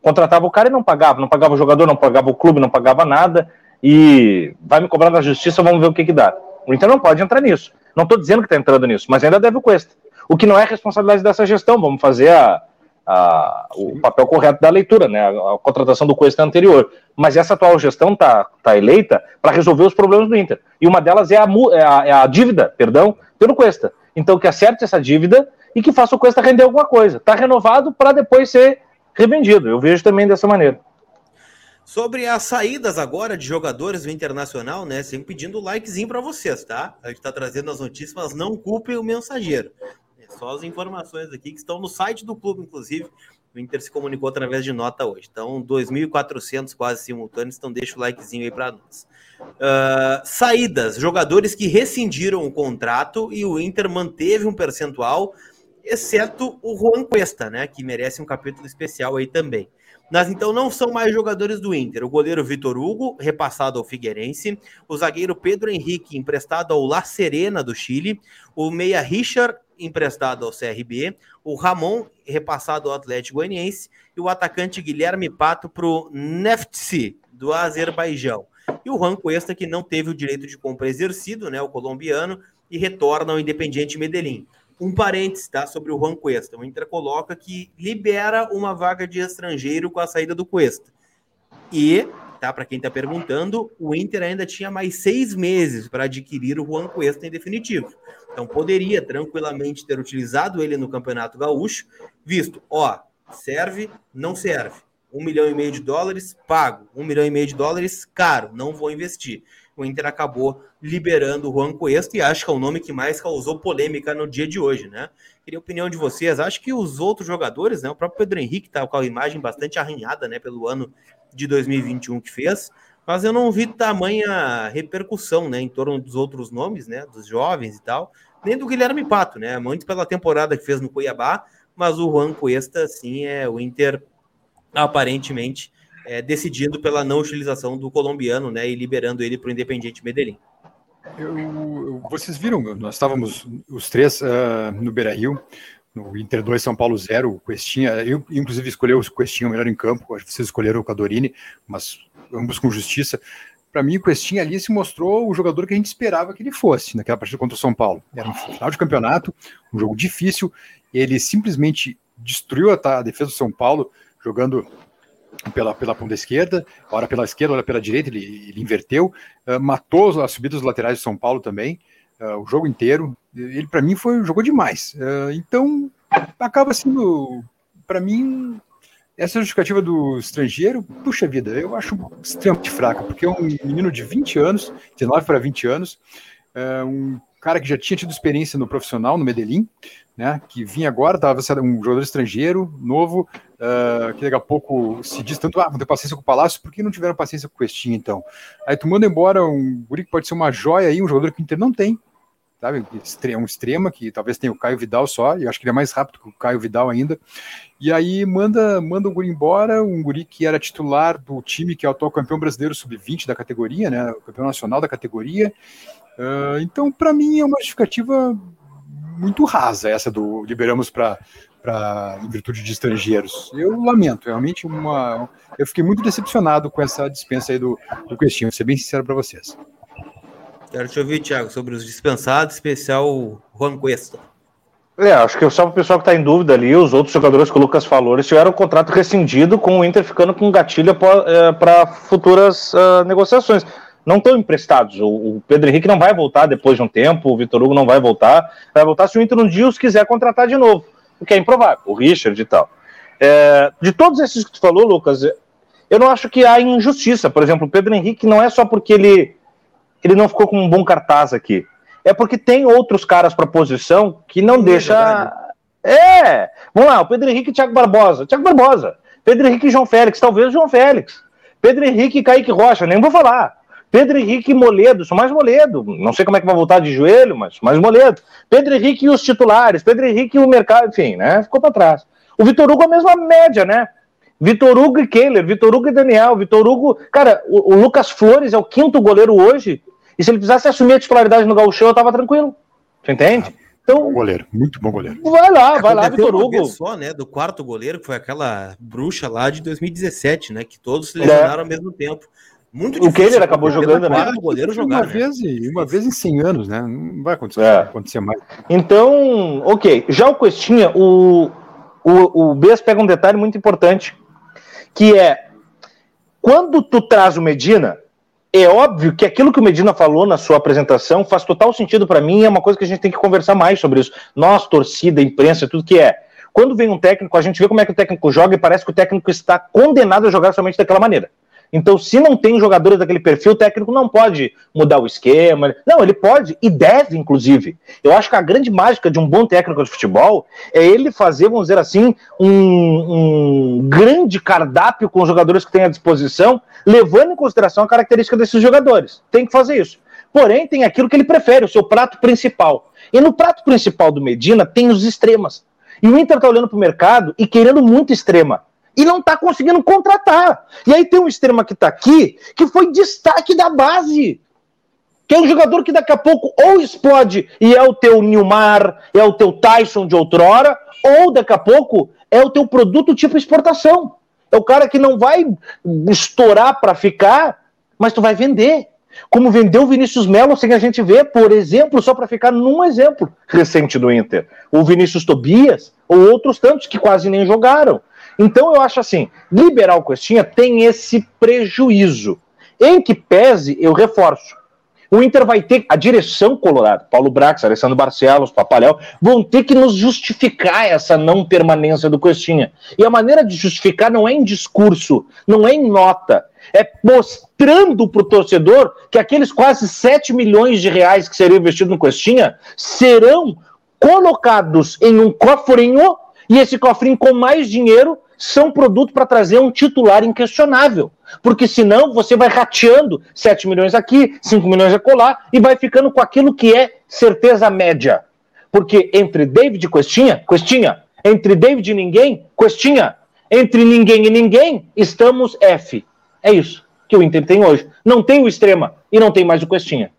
Speaker 3: Contratava o cara e não pagava, não pagava o jogador, não pagava o clube, não pagava nada, e vai me cobrar na justiça, vamos ver o que, que dá. O Inter não pode entrar nisso. Não estou dizendo que está entrando nisso, mas ainda deve o Cuesta. O que não é responsabilidade dessa gestão, vamos fazer a, a, o papel correto da leitura, né? A, a contratação do Cuesta anterior. Mas essa atual gestão está tá eleita para resolver os problemas do Inter. E uma delas é a, é a, é a dívida, perdão, pelo Cuesta. Então que acerte essa dívida e que faça o Cuesta render alguma coisa. Está renovado para depois ser revendido. Eu vejo também dessa maneira.
Speaker 1: Sobre as saídas agora de jogadores do Internacional, né? Sempre pedindo likezinho para vocês, tá? A gente está trazendo as notícias, mas não culpem o mensageiro. Só as informações aqui que estão no site do clube, inclusive. O Inter se comunicou através de nota hoje. Então, 2.400 quase simultâneos. Então, deixa o likezinho aí para nós. Uh, saídas: jogadores que rescindiram o contrato e o Inter manteve um percentual, exceto o Juan Cuesta, né? Que merece um capítulo especial aí também. Mas então não são mais jogadores do Inter. O goleiro Vitor Hugo, repassado ao Figueirense. O zagueiro Pedro Henrique, emprestado ao La Serena do Chile. O meia Richard, emprestado ao CRB, o Ramon, repassado ao Atlético Goianiense, e o atacante Guilherme Pato para o Neftsi, do Azerbaijão. E o Juan Cuesta, que não teve o direito de compra exercido, né, o colombiano, e retorna ao Independiente Medellín. Um parênteses tá, sobre o Juan Cuesta. O Inter coloca que libera uma vaga de estrangeiro com a saída do Cuesta. E tá? Para quem está perguntando, o Inter ainda tinha mais seis meses para adquirir o Juan Cuesta em definitivo. Então poderia tranquilamente ter utilizado ele no Campeonato Gaúcho, visto, ó, serve, não serve. Um milhão e meio de dólares, pago. Um milhão e meio de dólares, caro, não vou investir. O Inter acabou liberando o Juan Cuesta e acho que é o nome que mais causou polêmica no dia de hoje, né? Queria a opinião de vocês. Acho que os outros jogadores, né? O próprio Pedro Henrique tá com a imagem bastante arranhada, né? Pelo ano de 2021 que fez, mas eu não vi tamanha repercussão, né, em torno dos outros nomes, né, dos jovens e tal, nem do Guilherme Pato, né, muito pela temporada que fez no Cuiabá, mas o Juan Cuesta, sim, é o Inter aparentemente é, decidindo pela não utilização do colombiano, né, e liberando ele para o Independiente Medellín.
Speaker 2: Eu, vocês viram, nós estávamos os três uh, no Beira Rio, no Inter 2, São Paulo 0, o Questinha, eu inclusive escolhi o Questinha melhor em campo, acho que vocês escolheram o Cadorini, mas ambos com justiça. para mim, o Questinha ali se mostrou o jogador que a gente esperava que ele fosse naquela partida contra o São Paulo. Era um final de campeonato, um jogo difícil. Ele simplesmente destruiu a, a defesa do São Paulo, jogando pela, pela ponta esquerda, hora pela esquerda, hora pela direita, ele, ele inverteu, uh, matou as subidas laterais de São Paulo também, uh, o jogo inteiro. Ele, para mim, foi jogou demais. Uh, então, acaba sendo, para mim, essa justificativa do estrangeiro, puxa vida, eu acho extremamente fraca, porque é um menino de 20 anos, 19 para 20 anos, um cara que já tinha tido experiência no profissional, no Medellín, né, que vinha agora, estava um jogador estrangeiro, novo, uh, que daqui a pouco se diz tanto, ah, vão ter paciência com o Palácio, por que não tiveram paciência com o Questinha, então? Aí tu manda embora um guri que pode ser uma joia aí, um jogador que o Inter não tem, sabe, um extrema, que talvez tenha o Caio Vidal só, e eu acho que ele é mais rápido que o Caio Vidal ainda, e aí manda, manda o guri embora, um guri que era titular do time que é o atual campeão brasileiro sub-20 da categoria, né, o campeão nacional da categoria, uh, então para mim é uma justificativa muito rasa essa do liberamos para para em virtude de estrangeiros. Eu lamento, realmente uma. Eu fiquei muito decepcionado com essa dispensa aí do, do Questinho, vou ser bem sincero para vocês.
Speaker 1: Quero te ouvir, Thiago, sobre os dispensados, especial Juan Cuesta.
Speaker 3: É, acho que só para o pessoal que está em dúvida ali, os outros jogadores que o Lucas falou, eles tiveram o contrato rescindido com o Inter ficando com gatilho para é, futuras uh, negociações não estão emprestados. O, o, Pedro Henrique não vai voltar depois de um tempo, o Vitor Hugo não vai voltar. Vai voltar se o Inter um dia os quiser contratar de novo, o que é improvável. O Richard e tal. É, de todos esses que tu falou, Lucas, eu não acho que há injustiça. Por exemplo, o Pedro Henrique não é só porque ele, ele não ficou com um bom cartaz aqui. É porque tem outros caras para posição que não Sim, deixa. É, é! Vamos lá, o Pedro Henrique e Thiago Barbosa. Thiago Barbosa. Pedro Henrique e João Félix, talvez João Félix. Pedro Henrique e Kaique Rocha, nem vou falar. Pedro Henrique e Moledo, sou mais Moledo. Não sei como é que vai voltar de joelho, mas mais Moledo. Pedro Henrique e os titulares, Pedro Henrique e o mercado, enfim, né? Ficou para trás. O Vitor Hugo é a mesma média, né? Vitor Hugo e Kehler, Vitor Hugo e Daniel, Vitor Hugo. Cara, o, o, Lucas Flores é o quinto goleiro hoje. E se ele precisasse assumir a titularidade no Gauchão, eu tava tranquilo. Você entende?
Speaker 2: Então, bom goleiro, muito bom goleiro.
Speaker 3: Vai lá, vai lá, Vitor Hugo.
Speaker 1: só, né, do quarto goleiro, que foi aquela bruxa lá de 2017, né, que todos se lesionaram é. ao mesmo tempo.
Speaker 3: Muito difícil. O que ele acabou jogando, né?
Speaker 2: O goleiro jogar, uma, né? vez, uma vez em 100 anos, né? Não vai acontecer, é. acontecer mais.
Speaker 3: Então, ok. Já o Questinha, o, o, o Bes pega um detalhe muito importante, que é quando tu traz o Medina, é óbvio que aquilo que o Medina falou na sua apresentação faz total sentido para mim, é uma coisa que a gente tem que conversar mais sobre isso. Nós, torcida, imprensa, tudo que é. Quando vem um técnico, a gente vê como é que o técnico joga e parece que o técnico está condenado a jogar somente daquela maneira. Então, se não tem jogadores daquele perfil, o técnico não pode mudar o esquema. Não, ele pode e deve, inclusive. Eu acho que a grande mágica de um bom técnico de futebol é ele fazer, vamos dizer assim, um, um grande cardápio com os jogadores que tem à disposição, levando em consideração a característica desses jogadores. Tem que fazer isso. Porém, tem aquilo que ele prefere, o seu prato principal. E no prato principal do Medina tem os extremas. E o Inter está olhando para o mercado e querendo muito extrema e não está conseguindo contratar. E aí tem um extrema que está aqui, que foi destaque da base. Que é um jogador que daqui a pouco ou explode e é o teu Nilmar, é o teu Tyson de outrora, ou daqui a pouco é o teu produto tipo exportação. É o cara que não vai estourar para ficar, mas tu vai vender. Como vendeu o Vinícius Melo, sem a gente ver, por exemplo, só para ficar num exemplo recente do Inter. O Vinícius Tobias, ou outros tantos que quase nem jogaram. Então eu acho assim, liberar o Costinha tem esse prejuízo. Em que pese, eu reforço. O Inter vai ter, a direção colorada, Paulo Brax, Alessandro Barcelos, Papaléu, vão ter que nos justificar essa não permanência do Costinha. E a maneira de justificar não é em discurso, não é em nota, é mostrando para o torcedor que aqueles quase 7 milhões de reais que seriam investidos no Costinha serão colocados em um cofrinho e esse cofrinho com mais dinheiro são produto para trazer um titular inquestionável. Porque senão você vai rateando 7 milhões aqui, 5 milhões a colar e vai ficando com aquilo que é certeza média. Porque entre David e Questinha, Questinha, entre David e ninguém, Questinha, entre ninguém e ninguém, estamos F. É isso que o Inter tem hoje. Não tem o extrema e não tem mais o Questinha.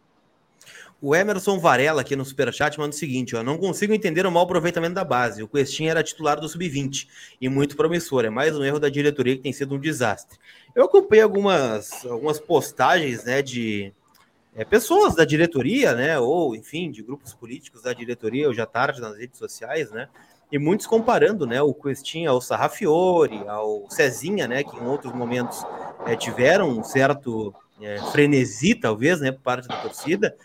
Speaker 1: O Emerson Varela aqui no Superchat manda o seguinte: ó, não consigo entender o mau aproveitamento da base. O Questinha era titular do Sub-20 e muito promissor. É mais um erro da diretoria que tem sido um desastre. Eu acompanhei algumas, algumas postagens né, de é, pessoas da diretoria, né? Ou, enfim, de grupos políticos da diretoria, hoje à tarde nas redes sociais, né? E muitos comparando né, o Questinha ao Sarrafiore, ao Cezinha, né? Que em outros momentos é, tiveram um certo é, frenesi, talvez, né, por parte da torcida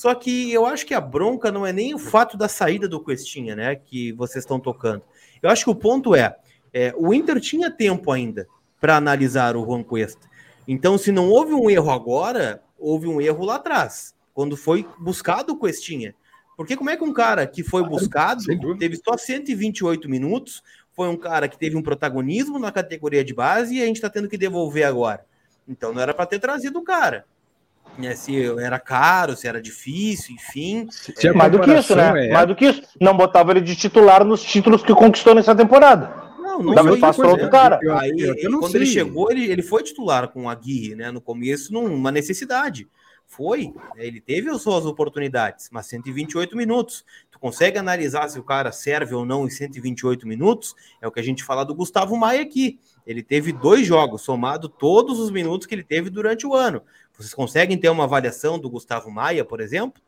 Speaker 1: só que eu acho que a bronca não é nem o fato da saída do Questinha, né? Que vocês estão tocando. Eu acho que o ponto é, é o Inter tinha tempo ainda para analisar o Juan Cuesta. Então, se não houve um erro agora, houve um erro lá atrás, quando foi buscado o Questinha. Porque como é que um cara que foi buscado teve só 128 minutos, foi um cara que teve um protagonismo na categoria de base e a gente está tendo que devolver agora. Então não era para ter trazido o cara né, se era caro, se era difícil, enfim.
Speaker 3: Se é, mais do que isso, né? É... Mais do que isso. Não botava ele de titular nos títulos que conquistou nessa temporada. Não, não Dava espaço para outro cara.
Speaker 1: Aí, eu, eu quando sei. ele chegou, ele, ele foi titular com a Aguirre, né? No começo, numa necessidade. Foi, né, ele teve as suas oportunidades, mas 128 minutos. Tu consegue analisar se o cara serve ou não em 128 minutos? É o que a gente fala do Gustavo Maia aqui. Ele teve dois jogos, somado todos os minutos que ele teve durante o ano. Vocês conseguem ter uma avaliação do Gustavo Maia, por exemplo?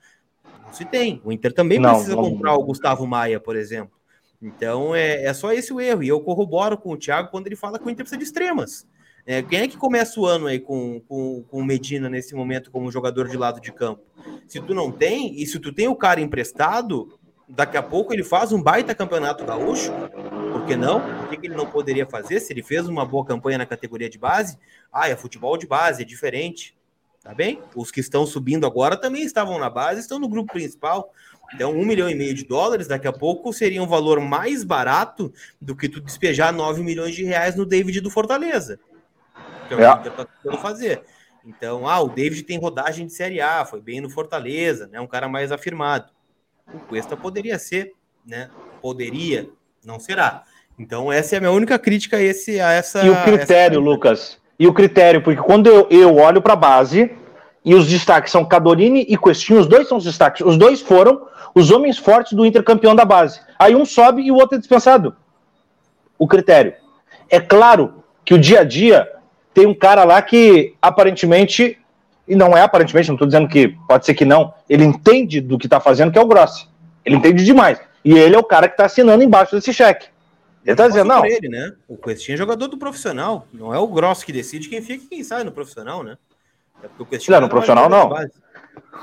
Speaker 1: Não se tem. O Inter também não, precisa não, comprar não. o Gustavo Maia, por exemplo. Então é, é só esse o erro. E eu corroboro com o Thiago quando ele fala que o Inter precisa de extremas. É, quem é que começa o ano aí com, com, com o Medina nesse momento como jogador de lado de campo? Se tu não tem, e se tu tem o cara emprestado, daqui a pouco ele faz um baita campeonato gaúcho, por que não? O que, que ele não poderia fazer se ele fez uma boa campanha na categoria de base? Ah, é futebol de base, é diferente. Tá bem? Os que estão subindo agora também estavam na base, estão no grupo principal. Então, um milhão e meio de dólares, daqui a pouco seria um valor mais barato do que tu despejar 9 milhões de reais no David do Fortaleza. Que é o que o Inter tá tentando fazer. Então, ah, o David tem rodagem de Série A, foi bem no Fortaleza, né? Um cara mais afirmado. O Cuesta poderia ser, né? Poderia, não será. Então, essa é a minha única crítica a, esse, a essa.
Speaker 3: E o critério, essa... Lucas? E o critério, porque quando eu, eu olho para a base e os destaques são Cadorini e Questinho, os dois são os destaques, os dois foram os homens fortes do intercampeão da base. Aí um sobe e o outro é dispensado. O critério. É claro que o dia a dia tem um cara lá que aparentemente, e não é aparentemente, não estou dizendo que pode ser que não, ele entende do que está fazendo, que é o Grossi. Ele entende demais. E ele é o cara que está assinando embaixo desse cheque. Ele tá dizendo, não.
Speaker 1: Ele, né? O Questinha é jogador do profissional. Não é o Gross que decide quem fica e quem sai no profissional, né?
Speaker 3: É porque o Questinha não, no profissional não.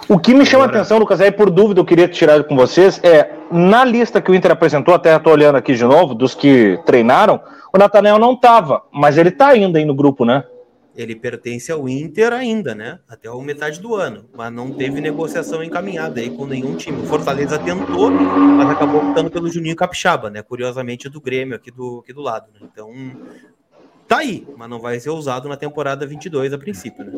Speaker 3: O que me chama Agora... atenção, Lucas, aí por dúvida eu queria tirar com vocês, é na lista que o Inter apresentou, até estou olhando aqui de novo, dos que treinaram, o Natanel não estava, mas ele está ainda aí no grupo, né?
Speaker 1: Ele pertence ao Inter ainda, né? Até a metade do ano, mas não teve negociação encaminhada aí com nenhum time. O Fortaleza tentou, mas acabou optando pelo Juninho Capixaba, né? Curiosamente do Grêmio aqui do, aqui do lado, né? Então, tá aí, mas não vai ser usado na temporada 22 a princípio, né?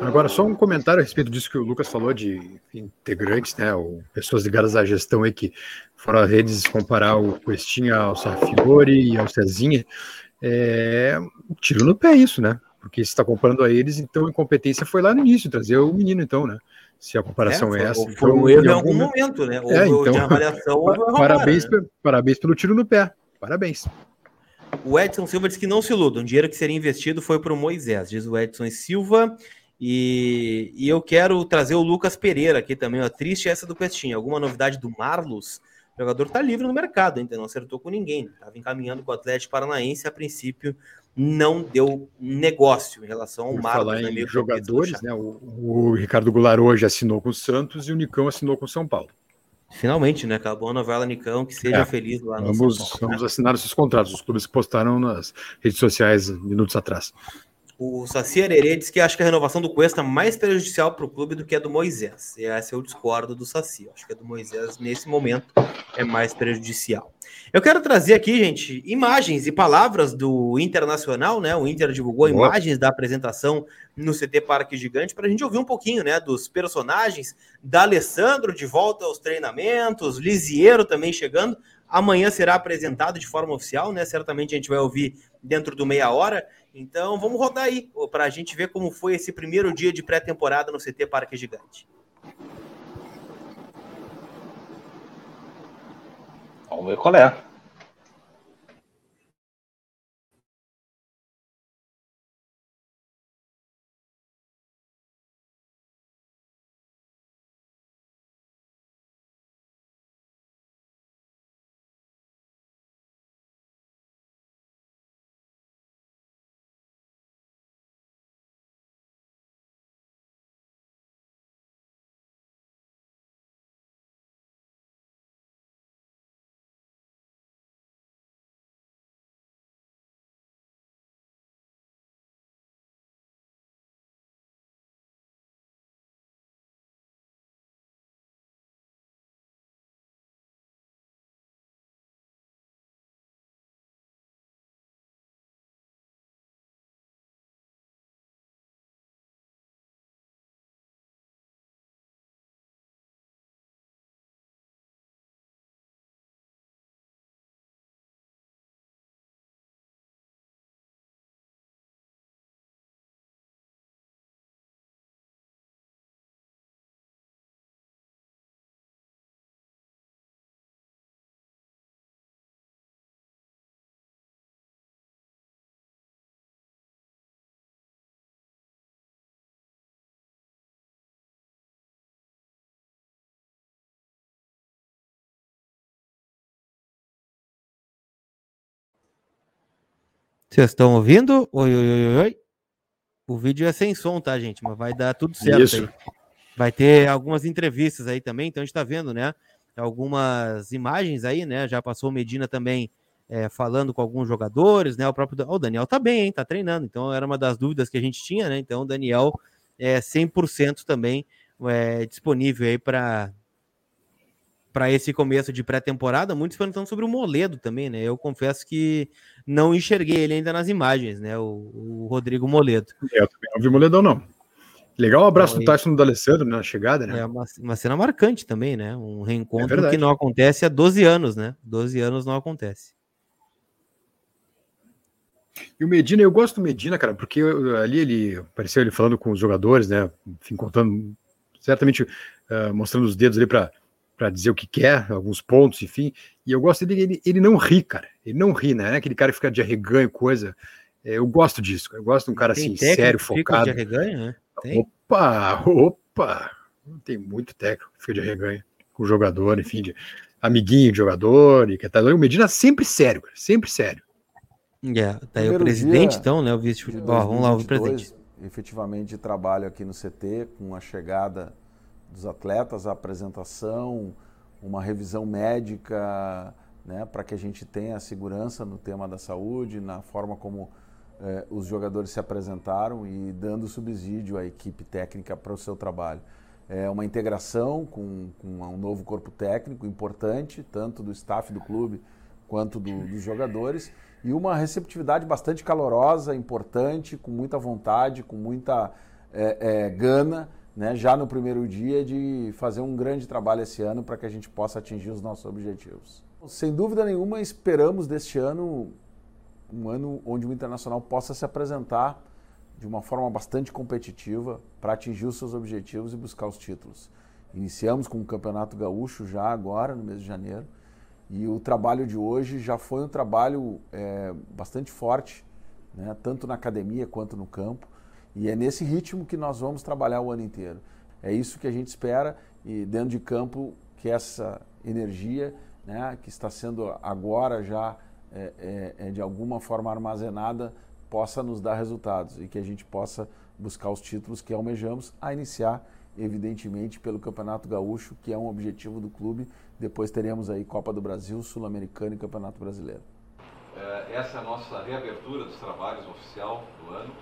Speaker 2: Agora, só um comentário a respeito disso que o Lucas falou de integrantes, né, ou pessoas ligadas à gestão aí que foram às redes comparar o Questinha ao Sarfiori e ao Cezinha. É, tiro no pé isso, né? Porque se está comparando a eles, então a incompetência foi lá no início, trazer o menino, então, né? Se a comparação é, é essa.
Speaker 1: Foi
Speaker 2: então,
Speaker 1: um erro em algum momento, né?
Speaker 2: Ou é, então, avaliação, parabéns, né? parabéns pelo tiro no pé. Parabéns.
Speaker 1: O Edson Silva disse que não se iluda. Um dinheiro que seria investido foi para o Moisés, diz o Edson Silva. E, e eu quero trazer o Lucas Pereira aqui também. Ó. Triste essa do Pestinha. Alguma novidade do Marlos? O jogador está livre no mercado, ainda não acertou com ninguém. Estava encaminhando com o Atlético Paranaense. A princípio, não deu negócio em relação ao Marcos.
Speaker 2: Falar né, em jogadores, né? O, o, Ricardo Goulart hoje assinou com o Santos e o Nicão assinou com o São Paulo.
Speaker 1: Finalmente, né? Acabou a novela Nicão, que seja é, feliz lá
Speaker 2: no vamos, São Paulo. Vamos assinar esses contratos, os clubes que postaram nas redes sociais minutos atrás.
Speaker 1: O Saci Arerê diz que acha que a renovação do Cuesta é mais prejudicial para o clube do que a do Moisés. E essa eu discordo do Saci. Acho que a do Moisés, nesse momento, é mais prejudicial. Eu quero trazer aqui, gente, imagens e palavras do Internacional, né? O Inter divulgou Boa. imagens da apresentação no CT Parque Gigante para a gente ouvir um pouquinho, né? Dos personagens, da Alessandro de volta aos treinamentos, Lisiero também chegando. Amanhã será apresentado de forma oficial, né? Certamente a gente vai ouvir dentro do meia hora. Então vamos rodar aí para a gente ver como foi esse primeiro dia de pré-temporada no CT Parque Gigante.
Speaker 4: Vamos ver qual é.
Speaker 1: Vocês estão ouvindo? Oi, oi, oi, oi. O vídeo é sem som, tá, gente? Mas vai dar tudo certo
Speaker 2: Isso.
Speaker 1: aí. Vai ter algumas entrevistas aí também, então a gente tá vendo, né? Algumas imagens aí, né? Já passou o Medina também é, falando com alguns jogadores, né? O próprio o Daniel tá bem, hein? Tá treinando. Então era uma das dúvidas que a gente tinha, né? Então o Daniel é 100% também é, disponível aí para para esse começo de pré-temporada, muitos perguntando sobre o Moledo também, né? Eu confesso que não enxerguei ele ainda nas imagens, né? O, o Rodrigo Moledo.
Speaker 2: Eu também não vi Moledão, não. Legal o abraço
Speaker 1: Então,
Speaker 2: do Tyson do Alessandro na chegada, né?
Speaker 1: É uma, uma cena marcante também, né? Um reencontro
Speaker 2: verdade.
Speaker 1: que não acontece há 12 anos, né? 12 anos não acontece.
Speaker 2: E o Medina, eu gosto do Medina, cara, porque eu- ali ele apareceu ele falando com os jogadores, né? Enfim, contando, certamente ah, mostrando os dedos ali para para dizer o que quer, alguns pontos, enfim. E eu gosto dele, ele, ele não ri, cara. Ele não ri, né? É aquele cara que fica de arreganho, coisa. É, eu gosto disso, cara. eu gosto de um cara
Speaker 1: Tem
Speaker 2: assim, sério,
Speaker 1: que fica
Speaker 2: focado.
Speaker 1: de arreganho, né? Tem.
Speaker 2: Opa, opa! Tem muito técnico que fica de arreganho com o jogador, enfim, de amiguinho de jogador, e que tá. O Medina sempre sério, cara, sempre sério.
Speaker 1: É, tá aí o presidente,
Speaker 5: dia
Speaker 1: então, né? O vice
Speaker 5: de
Speaker 1: Ó, vamos lá, o
Speaker 5: 2022,
Speaker 1: presidente.
Speaker 5: efetivamente de trabalho aqui no CT, com a chegada dos atletas, a apresentação, uma revisão médica, né, para que a gente tenha segurança no tema da saúde, na forma como eh, os jogadores se apresentaram e dando subsídio à equipe técnica para o seu trabalho. É uma integração com, com um novo corpo técnico importante, tanto do staff do clube quanto do- dos jogadores, e uma receptividade bastante calorosa, importante, com muita vontade, com muita eh, eh, gana, né, já no primeiro dia, de fazer um grande trabalho esse ano para que a gente possa atingir os nossos objetivos. Sem dúvida nenhuma, esperamos deste ano um ano onde o Internacional possa se apresentar de uma forma bastante competitiva para atingir os seus objetivos e buscar os títulos. Iniciamos com o Campeonato Gaúcho já agora, no mês de janeiro, e o trabalho de hoje já foi um trabalho eh, bastante forte, né, tanto na academia quanto no campo, e é nesse ritmo que nós vamos trabalhar o ano inteiro. É isso que a gente espera e dentro de campo que essa energia, né, que está sendo agora já é, é, é de alguma forma armazenada, possa nos dar resultados e que a gente possa buscar os títulos que almejamos, a iniciar, evidentemente, pelo Campeonato Gaúcho, que é um objetivo do clube. Depois teremos aí Copa do Brasil, Sul-Americano e Campeonato Brasileiro.
Speaker 6: Eh, Essa é a nossa reabertura dos trabalhos oficial do ano.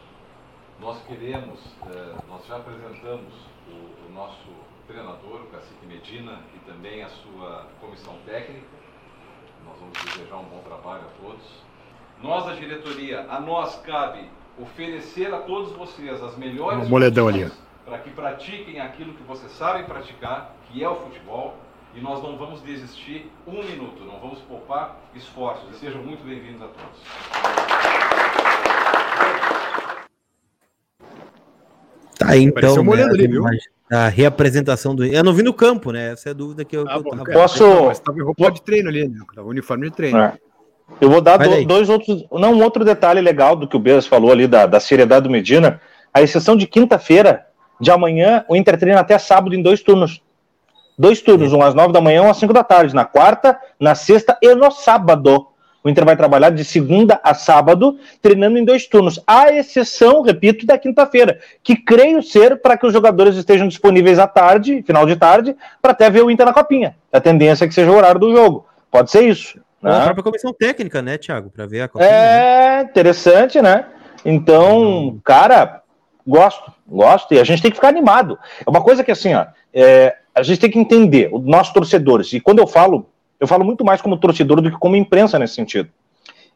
Speaker 6: Nós queremos, eh, nós já apresentamos o, o nosso treinador, o Cacique Medina, e também a sua comissão técnica. Nós vamos desejar um bom trabalho a todos. Nós, a diretoria, a nós cabe oferecer a todos vocês as melhores
Speaker 2: Um
Speaker 6: para que pratiquem aquilo que vocês sabem praticar, que é o futebol, e nós não vamos desistir um minuto, não vamos poupar esforços. Sejam muito bem-vindos a todos.
Speaker 1: Aí, então. Né,
Speaker 2: ali, viu?
Speaker 1: imagens- A reapresentação do. Eu não vi no campo, né? Essa é a dúvida que eu,
Speaker 3: ah,
Speaker 1: eu
Speaker 3: tava. Posso. Mas
Speaker 2: tava em roupa de treino ali, né? Tava uniforme de treino. É.
Speaker 3: Eu vou dar do, dois outros. Não, um outro detalhe legal do que o Bezos falou ali, da, da seriedade do Medina. A exceção de quinta-feira, de amanhã, o Inter treina até sábado em dois turnos. Dois turnos, um às nove da manhã, um às cinco da tarde. Na quarta, na sexta e no sábado. O Inter vai trabalhar de segunda a sábado, treinando em dois turnos, à exceção, repito, da quinta-feira, que creio ser para que os jogadores estejam disponíveis à tarde, final de tarde, para até ver o Inter na copinha. A tendência é que seja o horário do jogo. Pode ser isso.
Speaker 1: Né? a própria comissão técnica, né, Thiago, para ver a
Speaker 3: copinha. É né? interessante, né? Então, cara, gosto, gosto, e a gente tem que ficar animado. É uma coisa que, assim, ó, é, a gente tem que entender, os nossos torcedores, e quando eu falo eu falo muito mais como torcedor do que como imprensa nesse sentido.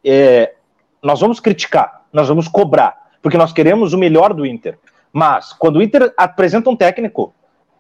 Speaker 3: É, nós vamos criticar, nós vamos cobrar, porque nós queremos o melhor do Inter. Mas quando o Inter apresenta um técnico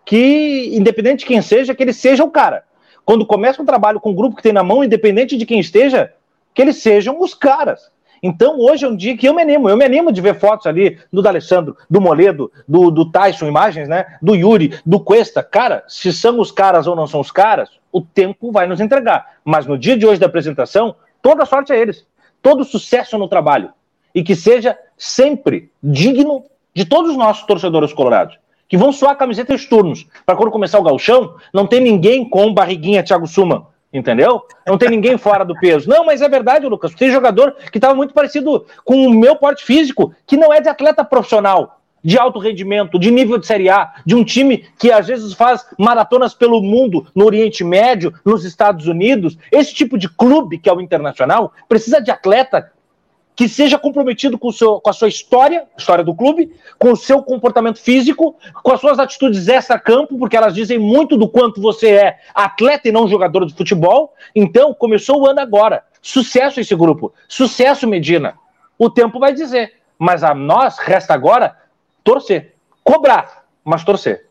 Speaker 3: que, independente de quem seja, que ele seja o cara. Quando começa um trabalho com o grupo que tem na mão, independente de quem esteja, que eles sejam os caras. Então, hoje é um dia que eu me animo. Eu me animo de ver fotos ali do D'Alessandro, do Moledo, do, do Tyson, imagens, né? Do Yuri, do Cuesta. Cara, se são os caras ou não são os caras, o tempo vai nos entregar. Mas no dia de hoje da apresentação, toda sorte a eles. Todo sucesso no trabalho. E que seja sempre digno de todos os nossos torcedores colorados. Que vão suar a camiseta em turnos. Para quando começar o galchão, não tem ninguém com barriguinha Thiago Suman entendeu? Não tem ninguém fora do peso. Não, mas é verdade, Lucas. Tem jogador que estava muito parecido com o meu porte físico, que não é de atleta profissional, de alto rendimento, de nível de Série A, de um time que às vezes faz maratonas pelo mundo, no Oriente Médio, nos Estados Unidos. Esse tipo de clube, que é o internacional, precisa de atleta que seja comprometido com, seu, com a sua história, história do clube, com o seu comportamento físico, com as suas atitudes extra-campo, porque elas dizem muito do quanto você é atleta e não jogador de futebol. Então, começou o ano agora. Sucesso esse grupo. Sucesso, Medina. O tempo vai dizer. Mas a nós resta agora torcer. Cobrar, mas torcer.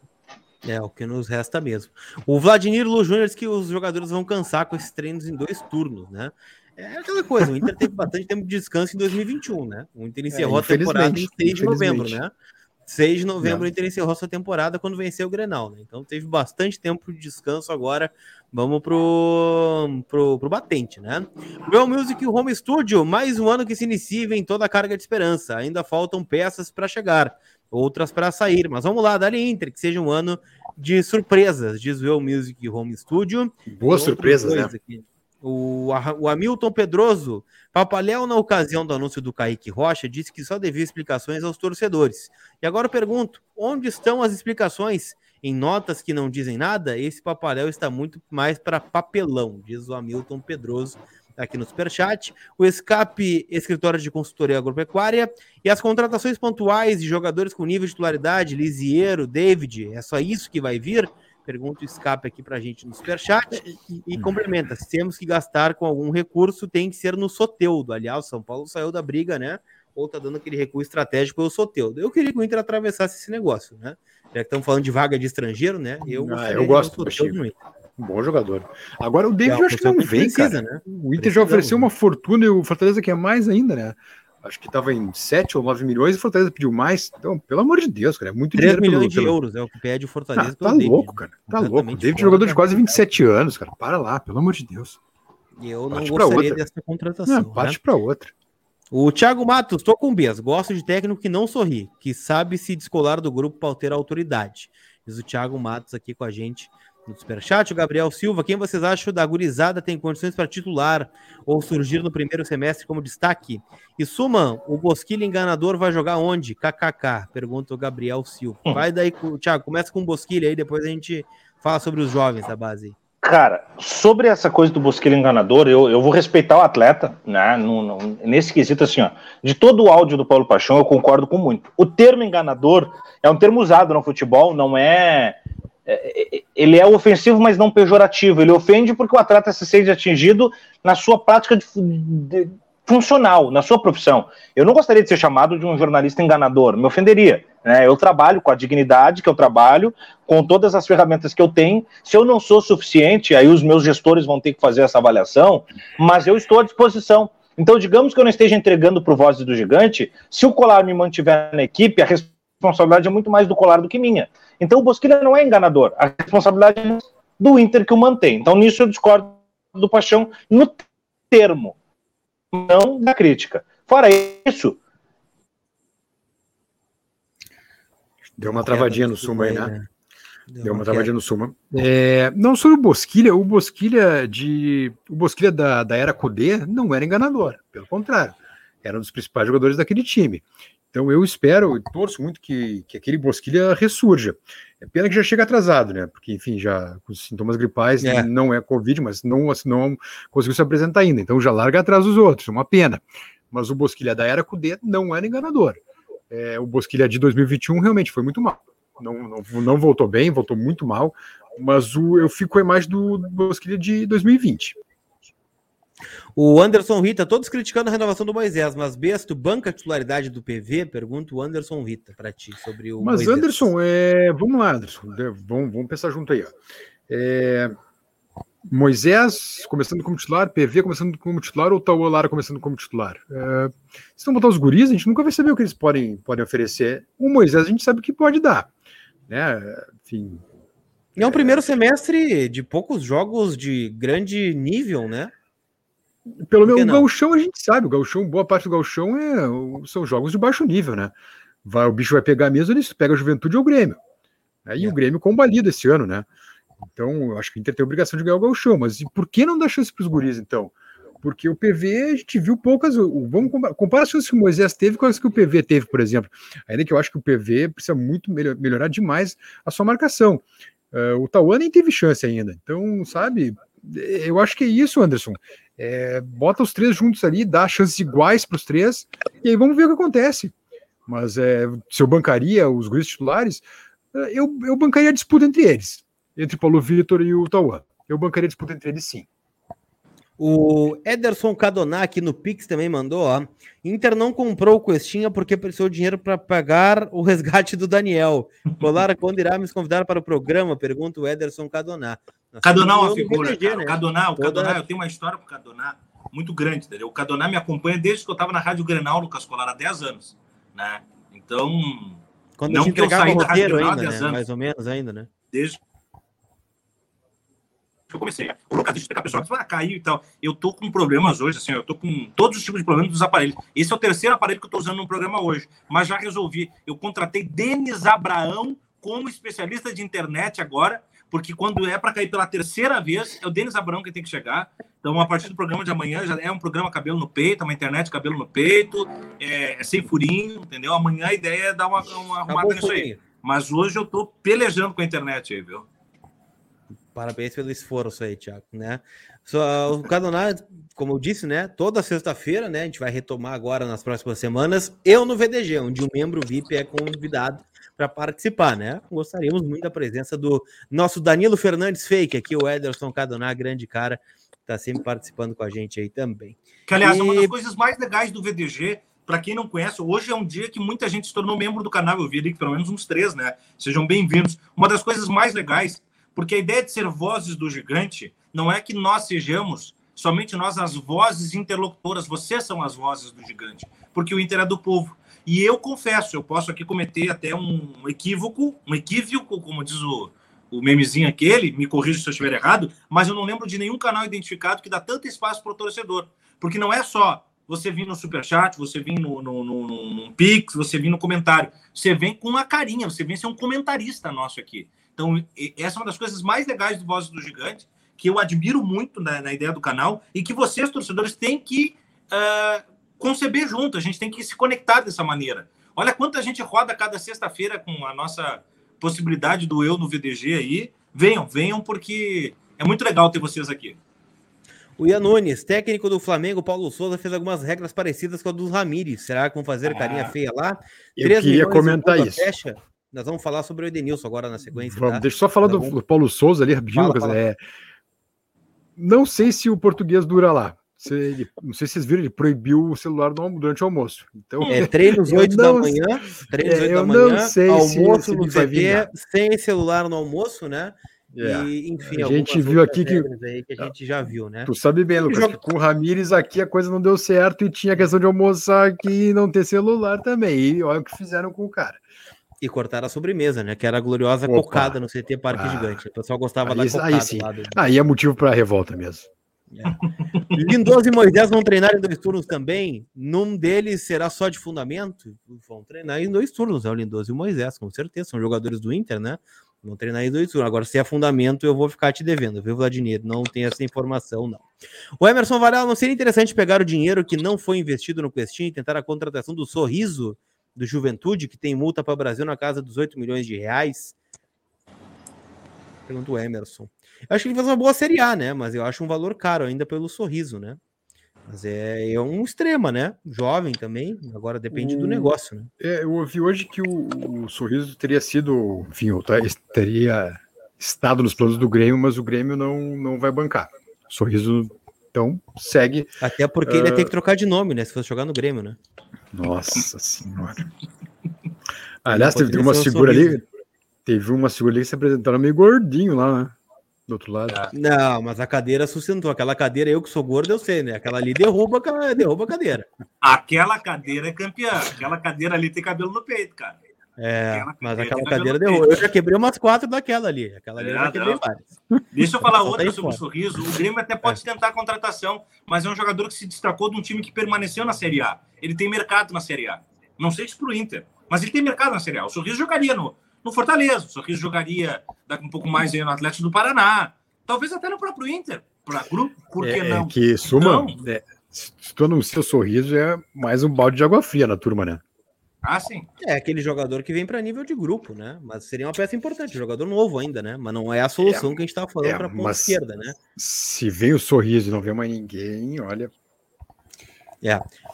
Speaker 1: É, o que nos resta mesmo. O Vladimir Lu Júnior diz que os jogadores vão cansar com esses treinos em dois turnos, né? É aquela coisa, o Inter teve bastante tempo de descanso em 2021, né? O Inter encerrou é, a temporada em 6 de novembro, né? 6 de novembro Não. o Inter encerrou sua temporada quando venceu o Grenal, né? Então teve bastante tempo de descanso agora. Vamos pro, pro, pro batente, né? Real Music Home Studio, mais um ano que se inicia e vem toda a carga de esperança. Ainda faltam peças para chegar, outras para sair. Mas vamos lá, dali Inter, que seja um ano de surpresas, diz o Music Home Studio.
Speaker 2: Boas surpresas, né? Aqui.
Speaker 1: O, o Hamilton Pedroso, Papaléu, na ocasião do anúncio do Kaique Rocha, disse que só devia explicações aos torcedores. E agora eu pergunto: onde estão as explicações? Em notas que não dizem nada, esse Papaléu está muito mais para papelão, diz o Hamilton Pedroso aqui no Superchat. O Escape, escritório de consultoria agropecuária. E as contratações pontuais de jogadores com nível de titularidade, Lisiero, David, é só isso que vai vir? Pergunta o escape aqui para a gente no superchat e, e complementa. Se temos que gastar com algum recurso, tem que ser no Soteudo. Aliás, São Paulo saiu da briga, né? Ou tá dando aquele recurso estratégico pelo Soteudo. Eu queria que o Inter atravessasse esse negócio, né? Já que estamos falando de vaga de estrangeiro, né?
Speaker 2: Eu, ah, eu gosto do Soteudo um bom jogador. Agora o David é, eu acho que não vem, precisa, cara. Né? O Inter já ofereceu uma fortuna e o Fortaleza quer mais ainda, né? acho que estava em 7 ou 9 milhões e o Fortaleza pediu mais. Então, pelo amor de Deus, cara, é muito
Speaker 1: 3 dinheiro. 3 milhões pelo, de euros é o que pede o Fortaleza.
Speaker 2: Ah, tá louco, cara. Tá louco. David é jogador de quase 27 anos, cara. Para lá, pelo amor de Deus.
Speaker 1: E eu não gostaria outra. dessa contratação. Não,
Speaker 2: parte né? para outra.
Speaker 1: O Thiago Matos, tô com Bias. Gosto de técnico que não sorri, que sabe se descolar do grupo para ter autoridade. Diz o Thiago Matos aqui com a gente no Superchat, o Gabriel Silva, quem vocês acham da gurizada tem condições para titular ou surgir no primeiro semestre como destaque? E Suman, o Bosquilha enganador vai jogar onde? KKK, pergunta o Gabriel Silva. Hum. Vai daí, Thiago, começa com o Bosquilha aí, depois a gente fala sobre os jovens da base.
Speaker 3: Cara, sobre essa coisa do Bosquilha enganador, eu, eu vou respeitar o atleta, né? No, no, nesse quesito, assim, ó. De todo o áudio do Paulo Paixão, eu concordo com muito. O termo enganador é um termo usado no futebol, não é ele é ofensivo, mas não pejorativo. Ele ofende porque o atleta se sente atingido na sua prática de, de, funcional, na sua profissão. Eu não gostaria de ser chamado de um jornalista enganador, me ofenderia. Né? Eu trabalho com a dignidade que eu trabalho, com todas as ferramentas que eu tenho. Se eu não sou suficiente, aí os meus gestores vão ter que fazer essa avaliação, mas eu estou à disposição. Então, digamos que eu não esteja entregando para o Voz do Gigante, se o Colar me mantiver na equipe, a
Speaker 4: responsabilidade é muito mais do Colar do que minha. Então o Bosquilha não é enganador. A responsabilidade é do Inter que o mantém. Então nisso eu discordo do Paixão no termo, não na crítica. Fora isso.
Speaker 2: Deu uma travadinha no sumo aí, né? Deu, Deu uma travadinha no Suma. É, não sobre o Bosquilha, o Bosquilha de. O Bosquilha da, da era Cudê não era enganador, pelo contrário, era um dos principais jogadores daquele time. Então eu espero e torço muito que, que aquele Bosquilha ressurja. É pena que já chega atrasado, né? Porque, enfim, já com sintomas gripais, é. não é Covid, mas não, não conseguiu se apresentar ainda. Então já larga atrás dos outros, é uma pena. Mas o Bosquilha da era Cudê não era enganador. É, o Bosquilha de 2021 realmente foi muito mal não, não, não voltou bem, voltou muito mal, mas o, eu fico com a imagem do, do Bosquilha de 2020.
Speaker 1: O Anderson Rita, todos criticando a renovação do Moisés, mas Besto banca a titularidade do PV? Pergunta o Anderson Rita para ti sobre o.
Speaker 2: Mas
Speaker 1: Moisés.
Speaker 2: Anderson, é... vamos lá, Anderson, vamos, vamos pensar junto aí. Ó. É... Moisés começando como titular, PV começando como titular ou Tauan Lara começando como titular? É... Se não botar os guris, a gente nunca vai saber o que eles podem, podem oferecer. O Moisés a gente sabe o que pode dar né? Enfim.
Speaker 1: É um primeiro semestre de poucos jogos de grande nível, né?
Speaker 2: Pelo menos o gauchão a gente sabe, o gauchão, boa parte do gauchão é, são jogos de baixo nível, né? Vai, o bicho vai pegar mesmo, ele pega a Juventude ou o Grêmio. Né? E é. o Grêmio combalido esse ano, né? Então, eu acho que o Inter tem a obrigação de ganhar o gauchão, mas por que não dar chance para os guris, então? Porque o PV a gente viu poucas. Vamos comparar, as coisas que o Moisés teve com as que o PV teve, por exemplo. Ainda que eu acho que o PV precisa muito melhor, melhorar demais a sua marcação. Uh, o Tauan nem teve chance ainda. Então, sabe, eu acho que é isso, Anderson. É, bota os três juntos ali, dá chances iguais para os três, e aí vamos ver o que acontece. Mas é, se eu bancaria os guris titulares, eu, eu bancaria a disputa entre eles, entre Paulo Vitor e o Tauan. Eu bancaria a disputa entre eles sim.
Speaker 1: O Ederson aqui no Pix também mandou, ó. Inter não comprou o Questinha porque precisou de dinheiro para pagar o resgate do Daniel. Colara, quando irá me convidar para o programa? Pergunta o Ederson Cadoná.
Speaker 4: Cadoná é uma figura, BTG, né? Cadoná, o Toda... Cadoná, eu tenho uma história com o Cadoná muito grande, entendeu? O Cadoná me acompanha desde que eu estava na Rádio Grenal, Lucas Colar, há 10 anos, né? Então,
Speaker 1: quando não que eu saí da Rádio Grenal há 10 né? anos. Mais ou menos ainda, né?
Speaker 4: Desde eu comecei. O Lucas, deixa eu explicar, pessoal, ah, caiu e tal. Eu tô com problemas hoje, assim, eu tô com todos os tipos de problemas dos aparelhos. Esse é o terceiro aparelho que eu tô usando no programa hoje, mas já resolvi. Eu contratei Denis Abraão como especialista de internet agora, porque quando é para cair pela terceira vez, é o Denis Abraão que tem que chegar. Então, a partir do programa de amanhã, já é um programa cabelo no peito, uma internet cabelo no peito, é, é sem furinho, entendeu? Amanhã a ideia é dar uma, uma arrumada nisso aí. Mas hoje eu tô pelejando com a internet aí, viu?
Speaker 1: Parabéns pelo esforço aí, Thiago, né? Só, o Cadoná, como eu disse, né? Toda sexta-feira, né? A gente vai retomar agora nas próximas semanas. Eu no VDG, onde um membro VIP é convidado para participar, né? Gostaríamos muito da presença do nosso Danilo Fernandes Fake, aqui o Ederson Cadoná, grande cara, está sempre participando com a gente aí também.
Speaker 4: Que, aliás, e... uma das coisas mais legais do VDG para quem não conhece, hoje é um dia que muita gente se tornou membro do canal. Eu vi ali que pelo menos uns três, né? Sejam bem-vindos. Uma das coisas mais legais porque a ideia de ser vozes do gigante não é que nós sejamos somente nós as vozes interlocutoras, vocês são as vozes do gigante, porque o Inter é do povo. E eu confesso, eu posso aqui cometer até um equívoco, um equívoco, como diz o, o memezinho aquele, me corrija se eu estiver errado, mas eu não lembro de nenhum canal identificado que dá tanto espaço para o torcedor. Porque não é só você vir no superchat, você vir no, no, no, no, no Pix, você vir no comentário. Você vem com uma carinha, você vem ser um comentarista nosso aqui. Então, essa é uma das coisas mais legais do Vozes do Gigante, que eu admiro muito na, na ideia do canal e que vocês, torcedores, têm que uh, conceber junto. A gente tem que se conectar dessa maneira. Olha quanta gente roda cada sexta-feira com a nossa possibilidade do Eu no VDG aí. Venham, venham, porque é muito legal ter vocês aqui.
Speaker 1: O Ian Nunes, técnico do Flamengo, Paulo Souza, fez algumas regras parecidas com a dos Ramires. Será que vão fazer ah, carinha feia lá?
Speaker 2: Eu queria comentar isso.
Speaker 1: Fecha. Nós vamos falar sobre o Edenilson agora na sequência.
Speaker 2: Vamos, tá? Deixa eu só falar do, Paulo Souza ali rapidinho, fala, fala. É... Não sei se o português dura lá. Se ele, não sei se vocês viram, ele proibiu o celular no, durante o almoço. Então,
Speaker 1: é, treinos 8 não, da manhã, treinos é, 8 da manhã, não sei almoço se, no CT, sem celular no almoço, né?
Speaker 2: É. E, enfim, a gente viu aqui que,
Speaker 1: que a gente já viu, né?
Speaker 2: Tu sabe bem, Lucas, que com o Ramires aqui a coisa não deu certo e tinha a questão de almoçar aqui e não ter celular também. E olha o que fizeram com o cara.
Speaker 1: E cortaram a sobremesa, né? Que era a gloriosa
Speaker 2: Opa.
Speaker 1: cocada no CT Parque
Speaker 2: Ah.
Speaker 1: Gigante. O pessoal gostava
Speaker 2: Aí-
Speaker 1: da
Speaker 2: aí
Speaker 1: cocada
Speaker 2: sim.
Speaker 1: lá do-
Speaker 2: Aí é motivo para revolta mesmo.
Speaker 1: Lindoso e Moisés vão treinar em dois turnos também. Num deles será só de fundamento. Vão treinar em dois turnos, é o Lindoso e o Moisés, com certeza. São jogadores do Inter, né? Vão treinar em dois turnos. Agora, se é fundamento, eu vou ficar te devendo, viu, Vladimir? Não tem essa informação, não. O Emerson Varela, não seria interessante pegar o dinheiro que não foi investido no Questinho e tentar a contratação do Sorriso do Juventude, que tem multa para o Brasil na casa dos 8 milhões de reais? Pergunta o Emerson. Eu acho que ele faz uma boa Série A, né? Mas eu acho um valor caro ainda pelo sorriso, né? Mas é, é um extrema, né? Jovem também. Agora depende do
Speaker 2: O-
Speaker 1: negócio, né?
Speaker 2: É, eu ouvi hoje que o, o Sorriso teria sido, enfim, teria estado nos planos do Grêmio, mas o Grêmio não, não vai bancar. O Sorriso, então, segue.
Speaker 1: Até porque ele ia
Speaker 2: Ah.
Speaker 1: ter que trocar de nome, né? Se fosse jogar no Grêmio, né?
Speaker 2: Nossa Senhora. Aliás, teve uma
Speaker 1: um
Speaker 2: figura
Speaker 1: Sorriso.
Speaker 2: ali, teve uma figura ali que se apresentaram meio gordinho lá, né? Do outro lado.
Speaker 1: Não, mas a cadeira sustentou. Aquela cadeira, eu que sou gordo, eu sei, né? Aquela ali derruba, derruba a cadeira.
Speaker 4: Aquela cadeira é campeã. Aquela cadeira ali tem cabelo no peito, cara.
Speaker 1: É,
Speaker 4: Aquela
Speaker 1: mas aquela cadeira derruba. Eu já quebrei umas quatro daquela ali. Aquela ali eu
Speaker 4: É,
Speaker 1: já quebrei
Speaker 4: não.
Speaker 1: várias.
Speaker 4: Deixa eu falar outra sobre o. Sorriso. O Grêmio até pode tentar a contratação, mas é um jogador que se destacou de um time que permaneceu na Série A. Ele tem mercado na Série A. Não sei se para o Inter, mas ele tem mercado na Série A. O Sorriso jogaria no, no Fortaleza, o Sorriso jogaria daqui um pouco mais aí no Atlético do Paraná. Talvez até no próprio Inter. Para grupo, por que
Speaker 2: é,
Speaker 4: não?
Speaker 2: que suma,
Speaker 4: Não.
Speaker 2: é, se tu anuncia o Sorriso, é mais um balde de água fria na turma, né?
Speaker 4: Ah, sim.
Speaker 1: É aquele jogador que vem para nível de grupo, né? Mas seria uma peça importante, jogador novo ainda, né? Mas não é a solução que a gente tava falando
Speaker 2: é,
Speaker 1: para ponta
Speaker 2: mas-
Speaker 1: esquerda, né?
Speaker 2: Se vem o Sorriso e não vem mais ninguém, olha,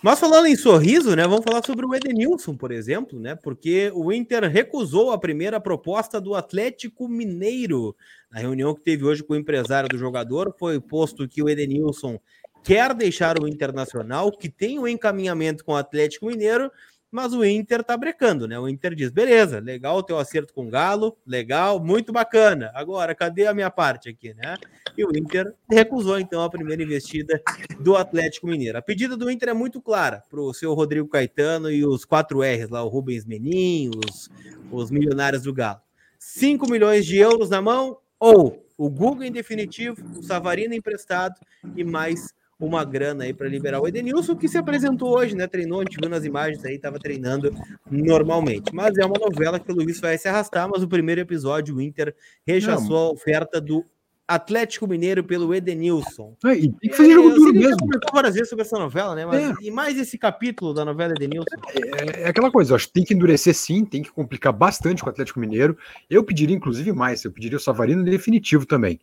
Speaker 1: Mas falando em sorriso, né? Vamos falar sobre o Edenilson, por exemplo, né? Porque o Inter recusou a primeira proposta do Atlético Mineiro. Na reunião que teve hoje com o empresário do jogador, foi posto que o Edenilson quer deixar o Internacional, que tem um encaminhamento com o Atlético Mineiro, mas o Inter tá brecando, né? O Inter diz: beleza, legal o teu acerto com o Galo, legal, muito bacana. Agora, cadê a minha parte aqui, né? E o Inter recusou, então, a primeira investida do Atlético Mineiro. A pedida do Inter é muito clara para o seu Rodrigo Caetano e os 4 R's lá, o Rubens Menin, os, os milionários do Galo. 5 milhões de euros na mão ou o Google em definitivo, o Savarino emprestado e mais uma grana aí para liberar o Edenilson, que se apresentou hoje, né? Treinou, a gente viu nas imagens aí, estava treinando normalmente. Mas é uma novela que pelo visto vai se arrastar, mas o primeiro episódio, o Inter rechaçou a oferta do Atlético Mineiro pelo Edenilson.
Speaker 2: E tem que fazer jogo
Speaker 1: Eu
Speaker 2: duro mesmo.
Speaker 1: comentou várias vezes sobre essa novela, né? Mas,
Speaker 2: É.
Speaker 1: E mais esse capítulo da novela Edenilson.
Speaker 2: É, é aquela coisa, acho que tem que endurecer sim, tem que complicar bastante com o Atlético Mineiro. Eu pediria, inclusive, mais, eu pediria o Savarino definitivo também.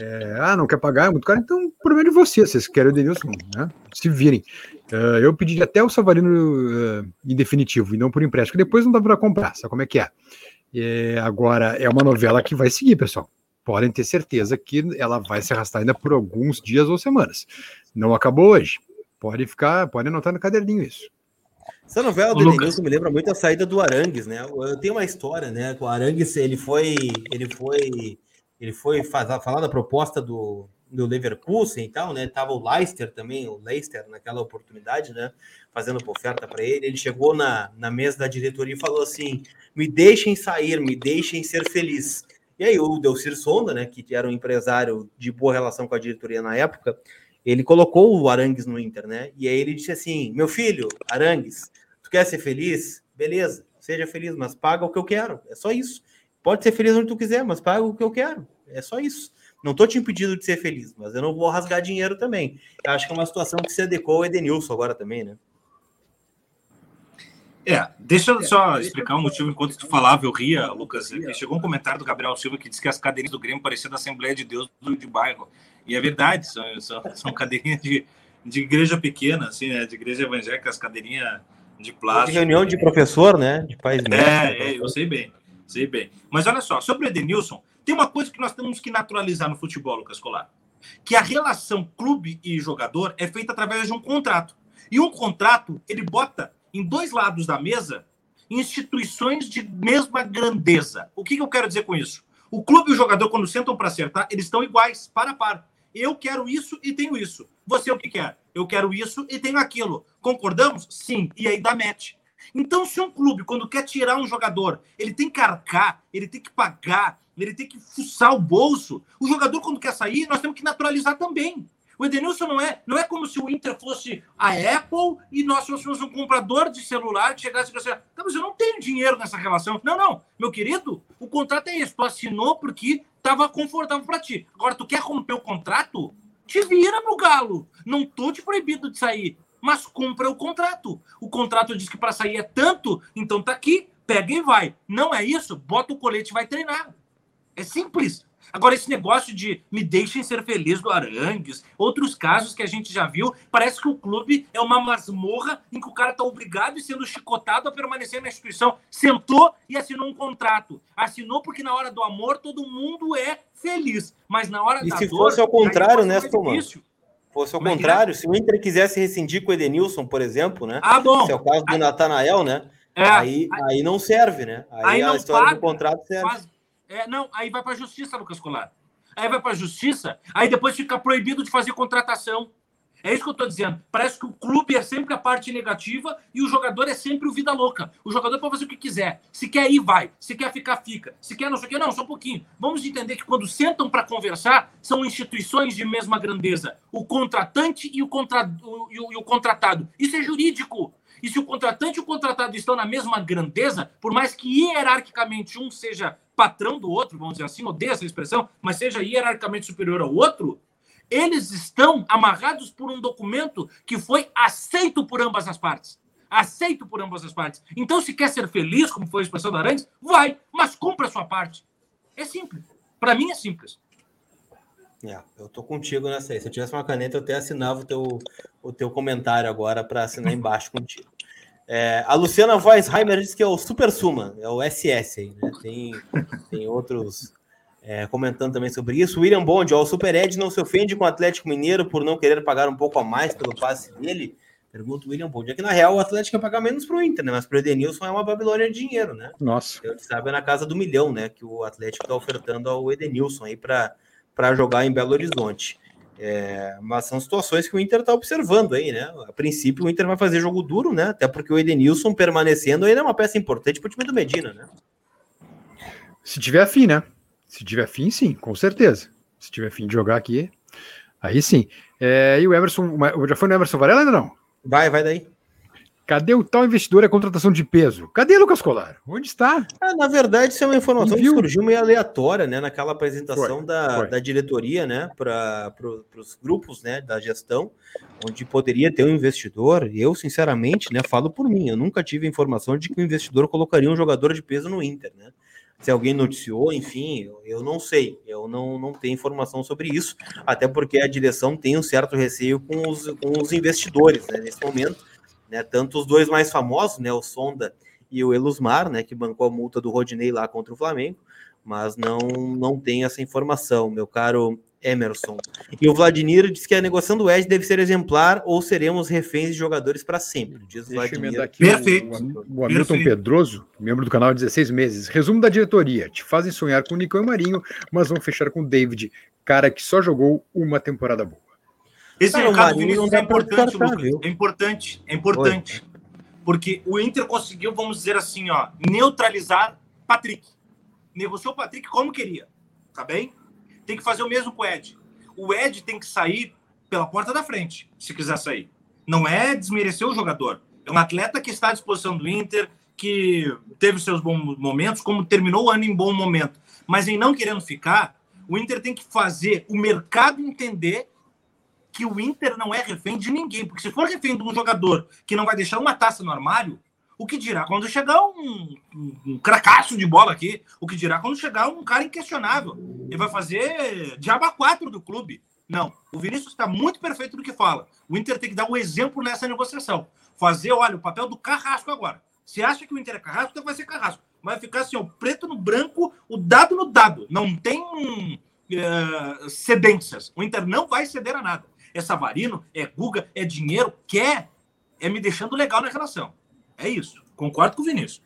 Speaker 2: É, ah, não quer pagar, é muito caro, então o problema de vocês, vocês querem o Denilson, né? Se virem. É, eu pediria até o Savarino é, em definitivo e não por empréstimo, depois não dá para comprar, sabe como é que é? É, Agora, é uma novela que vai seguir, pessoal. Podem ter certeza que ela vai se arrastar ainda por alguns dias ou semanas. Não acabou hoje. Pode ficar, pode anotar no caderninho isso.
Speaker 1: Essa novela do. Edenilson me lembra muito a saída do Arangues, né? Eu tenho uma história, né? O Arangues, ele foi, ele foi, ele foi falar da proposta do, do Leverkusen e tal, né? Tava o Leicester também, o Leicester naquela oportunidade, né? Fazendo oferta para ele. Ele chegou na, na mesa da diretoria e falou assim: me deixem sair, me deixem ser feliz. E aí o Delcir Sonda, né, que era um empresário de boa relação com a diretoria na época, ele colocou o Arangues no Inter, né? E aí ele disse assim: meu filho, Arangues, tu quer ser feliz? Beleza, seja feliz, mas paga o que eu quero. É só isso. Pode ser feliz onde tu quiser, mas paga o que eu quero. É só isso. Não tô te impedindo de ser feliz, mas eu não vou rasgar dinheiro também. Eu acho que é uma situação que se adequou ao Edenilson agora também, né?
Speaker 4: É, deixa eu só explicar o motivo enquanto tu falava, eu ria, Lucas. é Chegou um comentário do Gabriel Silva que disse que as cadeirinhas do Grêmio pareciam da Assembleia de Deus do, de bairro. E é verdade, são, são, são cadeirinhas de, de igreja pequena, assim, né? De igreja evangélica, as cadeirinhas de
Speaker 1: De
Speaker 4: plástico.
Speaker 1: reunião de professor, né? De pais.
Speaker 4: É, é, eu sei bem, sei bem. Mas olha só, sobre o Edenilson, tem uma coisa que nós temos que naturalizar no futebol, Lucas Colar. Que a relação clube e jogador é feita através de um contrato. E um contrato, ele bota em dois lados da mesa instituições de mesma grandeza. O que, que eu quero dizer com isso? O clube e o jogador, quando sentam para acertar, eles estão iguais, para a par. Eu quero isso e tenho isso. Você o que quer? Eu quero isso e tenho aquilo. Concordamos? Sim. E aí dá match. Então, se um clube, quando quer tirar um jogador, ele tem que arcar, ele tem que pagar, ele tem que fuçar o bolso, o jogador, quando quer sair, nós temos que naturalizar também. O Edenilson não é, não é como se o Inter fosse a Apple e nós fôssemos um comprador de celular que chegasse e dissesse, tá, mas eu não tenho dinheiro nessa relação. Não, não, meu querido, o contrato é esse. Tu assinou porque estava confortável para ti. Agora, tu quer romper o contrato? Te vira, meu galo. Não tô te proibido de sair, mas cumpra o contrato. O contrato diz que para sair é tanto, então tá aqui, pega e vai. Não é isso? Bota o colete e vai treinar. É simples. Agora, esse negócio de me deixem ser feliz do Arangues, outros casos que a gente já viu, parece que o clube é uma masmorra em que o cara está obrigado e sendo chicotado a permanecer na instituição. Sentou e assinou um contrato. Assinou porque na hora do amor todo mundo é feliz, mas na hora
Speaker 1: e
Speaker 4: da
Speaker 1: se
Speaker 4: dor,
Speaker 1: fosse ao contrário, né,
Speaker 4: Tomás?
Speaker 1: Fosse ao
Speaker 4: Como é que é?
Speaker 1: contrário, se o Inter quisesse rescindir com o Edenilson, por exemplo, né?
Speaker 4: Ah, bom.
Speaker 1: Se é o caso do Natanael, né?
Speaker 4: É,
Speaker 1: aí, aí não serve, né? Aí,
Speaker 4: Aí
Speaker 1: a
Speaker 4: não
Speaker 1: história
Speaker 4: paga,
Speaker 1: do contrato serve.
Speaker 4: Faz- é, não, aí vai para a justiça, Lucas Colar. Aí vai para a justiça, aí depois fica proibido de fazer contratação. É isso que eu estou dizendo. Parece que o clube é sempre a parte negativa e o jogador é sempre o vida louca. O jogador pode fazer o que quiser. Se quer ir, vai. Se quer ficar, fica. Se quer não sei o que, não, só um pouquinho. Vamos entender que quando sentam para conversar, são instituições de mesma grandeza. O contratante e o, contra... e o- e o contratado. Isso é jurídico. E se o contratante e o contratado estão na mesma grandeza, por mais que hierarquicamente um seja patrão do outro, vamos dizer assim, odeio essa expressão, mas seja hierarquicamente superior ao outro, eles estão amarrados por um documento que foi aceito por ambas as partes. Aceito por ambas as partes. Então, se quer ser feliz, como foi a expressão da Arantes, vai, mas cumpra a sua parte. É simples. Para mim é simples.
Speaker 1: É, eu tô contigo nessa aí. Se eu tivesse uma caneta, eu até assinava o teu, o teu comentário agora para assinar embaixo contigo. É, a Luciana Weisheimer disse que é o Super Suma, é o SS aí, né? Tem, tem outros é, comentando também sobre isso. William Bond, ó, o Super Ed não se ofende com o Atlético Mineiro por não querer pagar um pouco a mais pelo passe dele? Pergunta o William Bond. É que na real o Atlético quer pagar menos pro Inter, né? Mas pro Edenilson é uma Babilônia de dinheiro, né?
Speaker 2: Nossa.
Speaker 1: Eu sabe é na casa do milhão, né? Que o Atlético está ofertando ao Edenilson aí para jogar em Belo Horizonte. É, mas são situações que o Inter está observando aí, né? A princípio, o Inter vai fazer jogo duro, né? Até porque o Edenilson permanecendo ainda é uma peça importante para o time do Medina, né?
Speaker 2: Se tiver fim, né? Se tiver fim, sim, com certeza. Se tiver fim de jogar aqui, aí sim. É, e o Emerson, já foi no Emerson Varela ainda não?
Speaker 1: Vai, vai daí.
Speaker 2: Cadê o tal investidor e a contratação de peso? Cadê Lucas Colar? Onde está?
Speaker 1: Ah, na verdade, isso é uma informação que surgiu meio aleatória, né? Naquela apresentação
Speaker 2: Foi,
Speaker 1: da,
Speaker 2: foi.
Speaker 1: da diretoria, né? Para pro, os grupos, né? Da gestão, onde poderia ter um investidor. E eu, sinceramente, né? Falo por mim. Eu nunca tive informação de que o investidor colocaria um jogador de peso no Inter, né? Se alguém noticiou, enfim, eu, não sei. Eu não, não tenho informação sobre isso. Até porque a direção tem um certo receio com os, com os investidores, né? Nesse momento né? Tanto os dois mais famosos, né? O Sonda e o Elusmar, né? Que bancou a multa do Rodinei lá contra o Flamengo, mas não não tem essa informação, meu caro Emerson. E o Vladimir diz que a negociação do Ed deve ser exemplar ou seremos reféns de jogadores para sempre. Diz o
Speaker 2: Deixa
Speaker 1: Vladimir.
Speaker 2: aqui
Speaker 4: Perfeito.
Speaker 2: o, o, o Hamilton
Speaker 4: Perfeito.
Speaker 2: Pedroso, membro do canal há 16 meses. Resumo da diretoria: te fazem sonhar com o Nicão e Marinho, mas vão fechar com o David, cara que só jogou uma temporada boa.
Speaker 4: Esse
Speaker 1: Cara, o
Speaker 4: recado, Vinícius,
Speaker 1: não
Speaker 4: é
Speaker 1: pra
Speaker 4: importante,
Speaker 1: descartar,
Speaker 4: Lucas.
Speaker 1: viu?
Speaker 4: É importante, é importante. Porque o Inter conseguiu, vamos dizer assim, ó, neutralizar Patrick. Negociou o Patrick como queria, tá bem? Tem que fazer o mesmo com o Ed. O Ed tem que sair pela porta da frente, se quiser sair. Não é desmerecer o jogador. É um atleta que está à disposição do Inter, que teve seus bons momentos, como terminou o ano em bom momento. Mas em não querendo ficar, o Inter tem que fazer o mercado entender que o Inter não é refém de ninguém. Porque se for refém de um jogador que não vai deixar uma taça no armário, o que dirá quando chegar um, um, um cracaço de bola aqui? O que dirá quando chegar um cara inquestionável? Ele vai fazer diaba 4 do clube. Não, o Vinícius está muito perfeito no que fala. O Inter tem que dar o exemplo nessa negociação. Fazer, olha, o papel do carrasco agora. Se acha que o Inter é carrasco, então vai ser carrasco. Vai ficar assim, o preto no branco, o dado no dado. Não tem eh, cedências. O Inter não vai ceder a nada. É Savarino, é Guga, é dinheiro, quer, é me deixando legal na relação. É isso. Concordo com o Vinícius.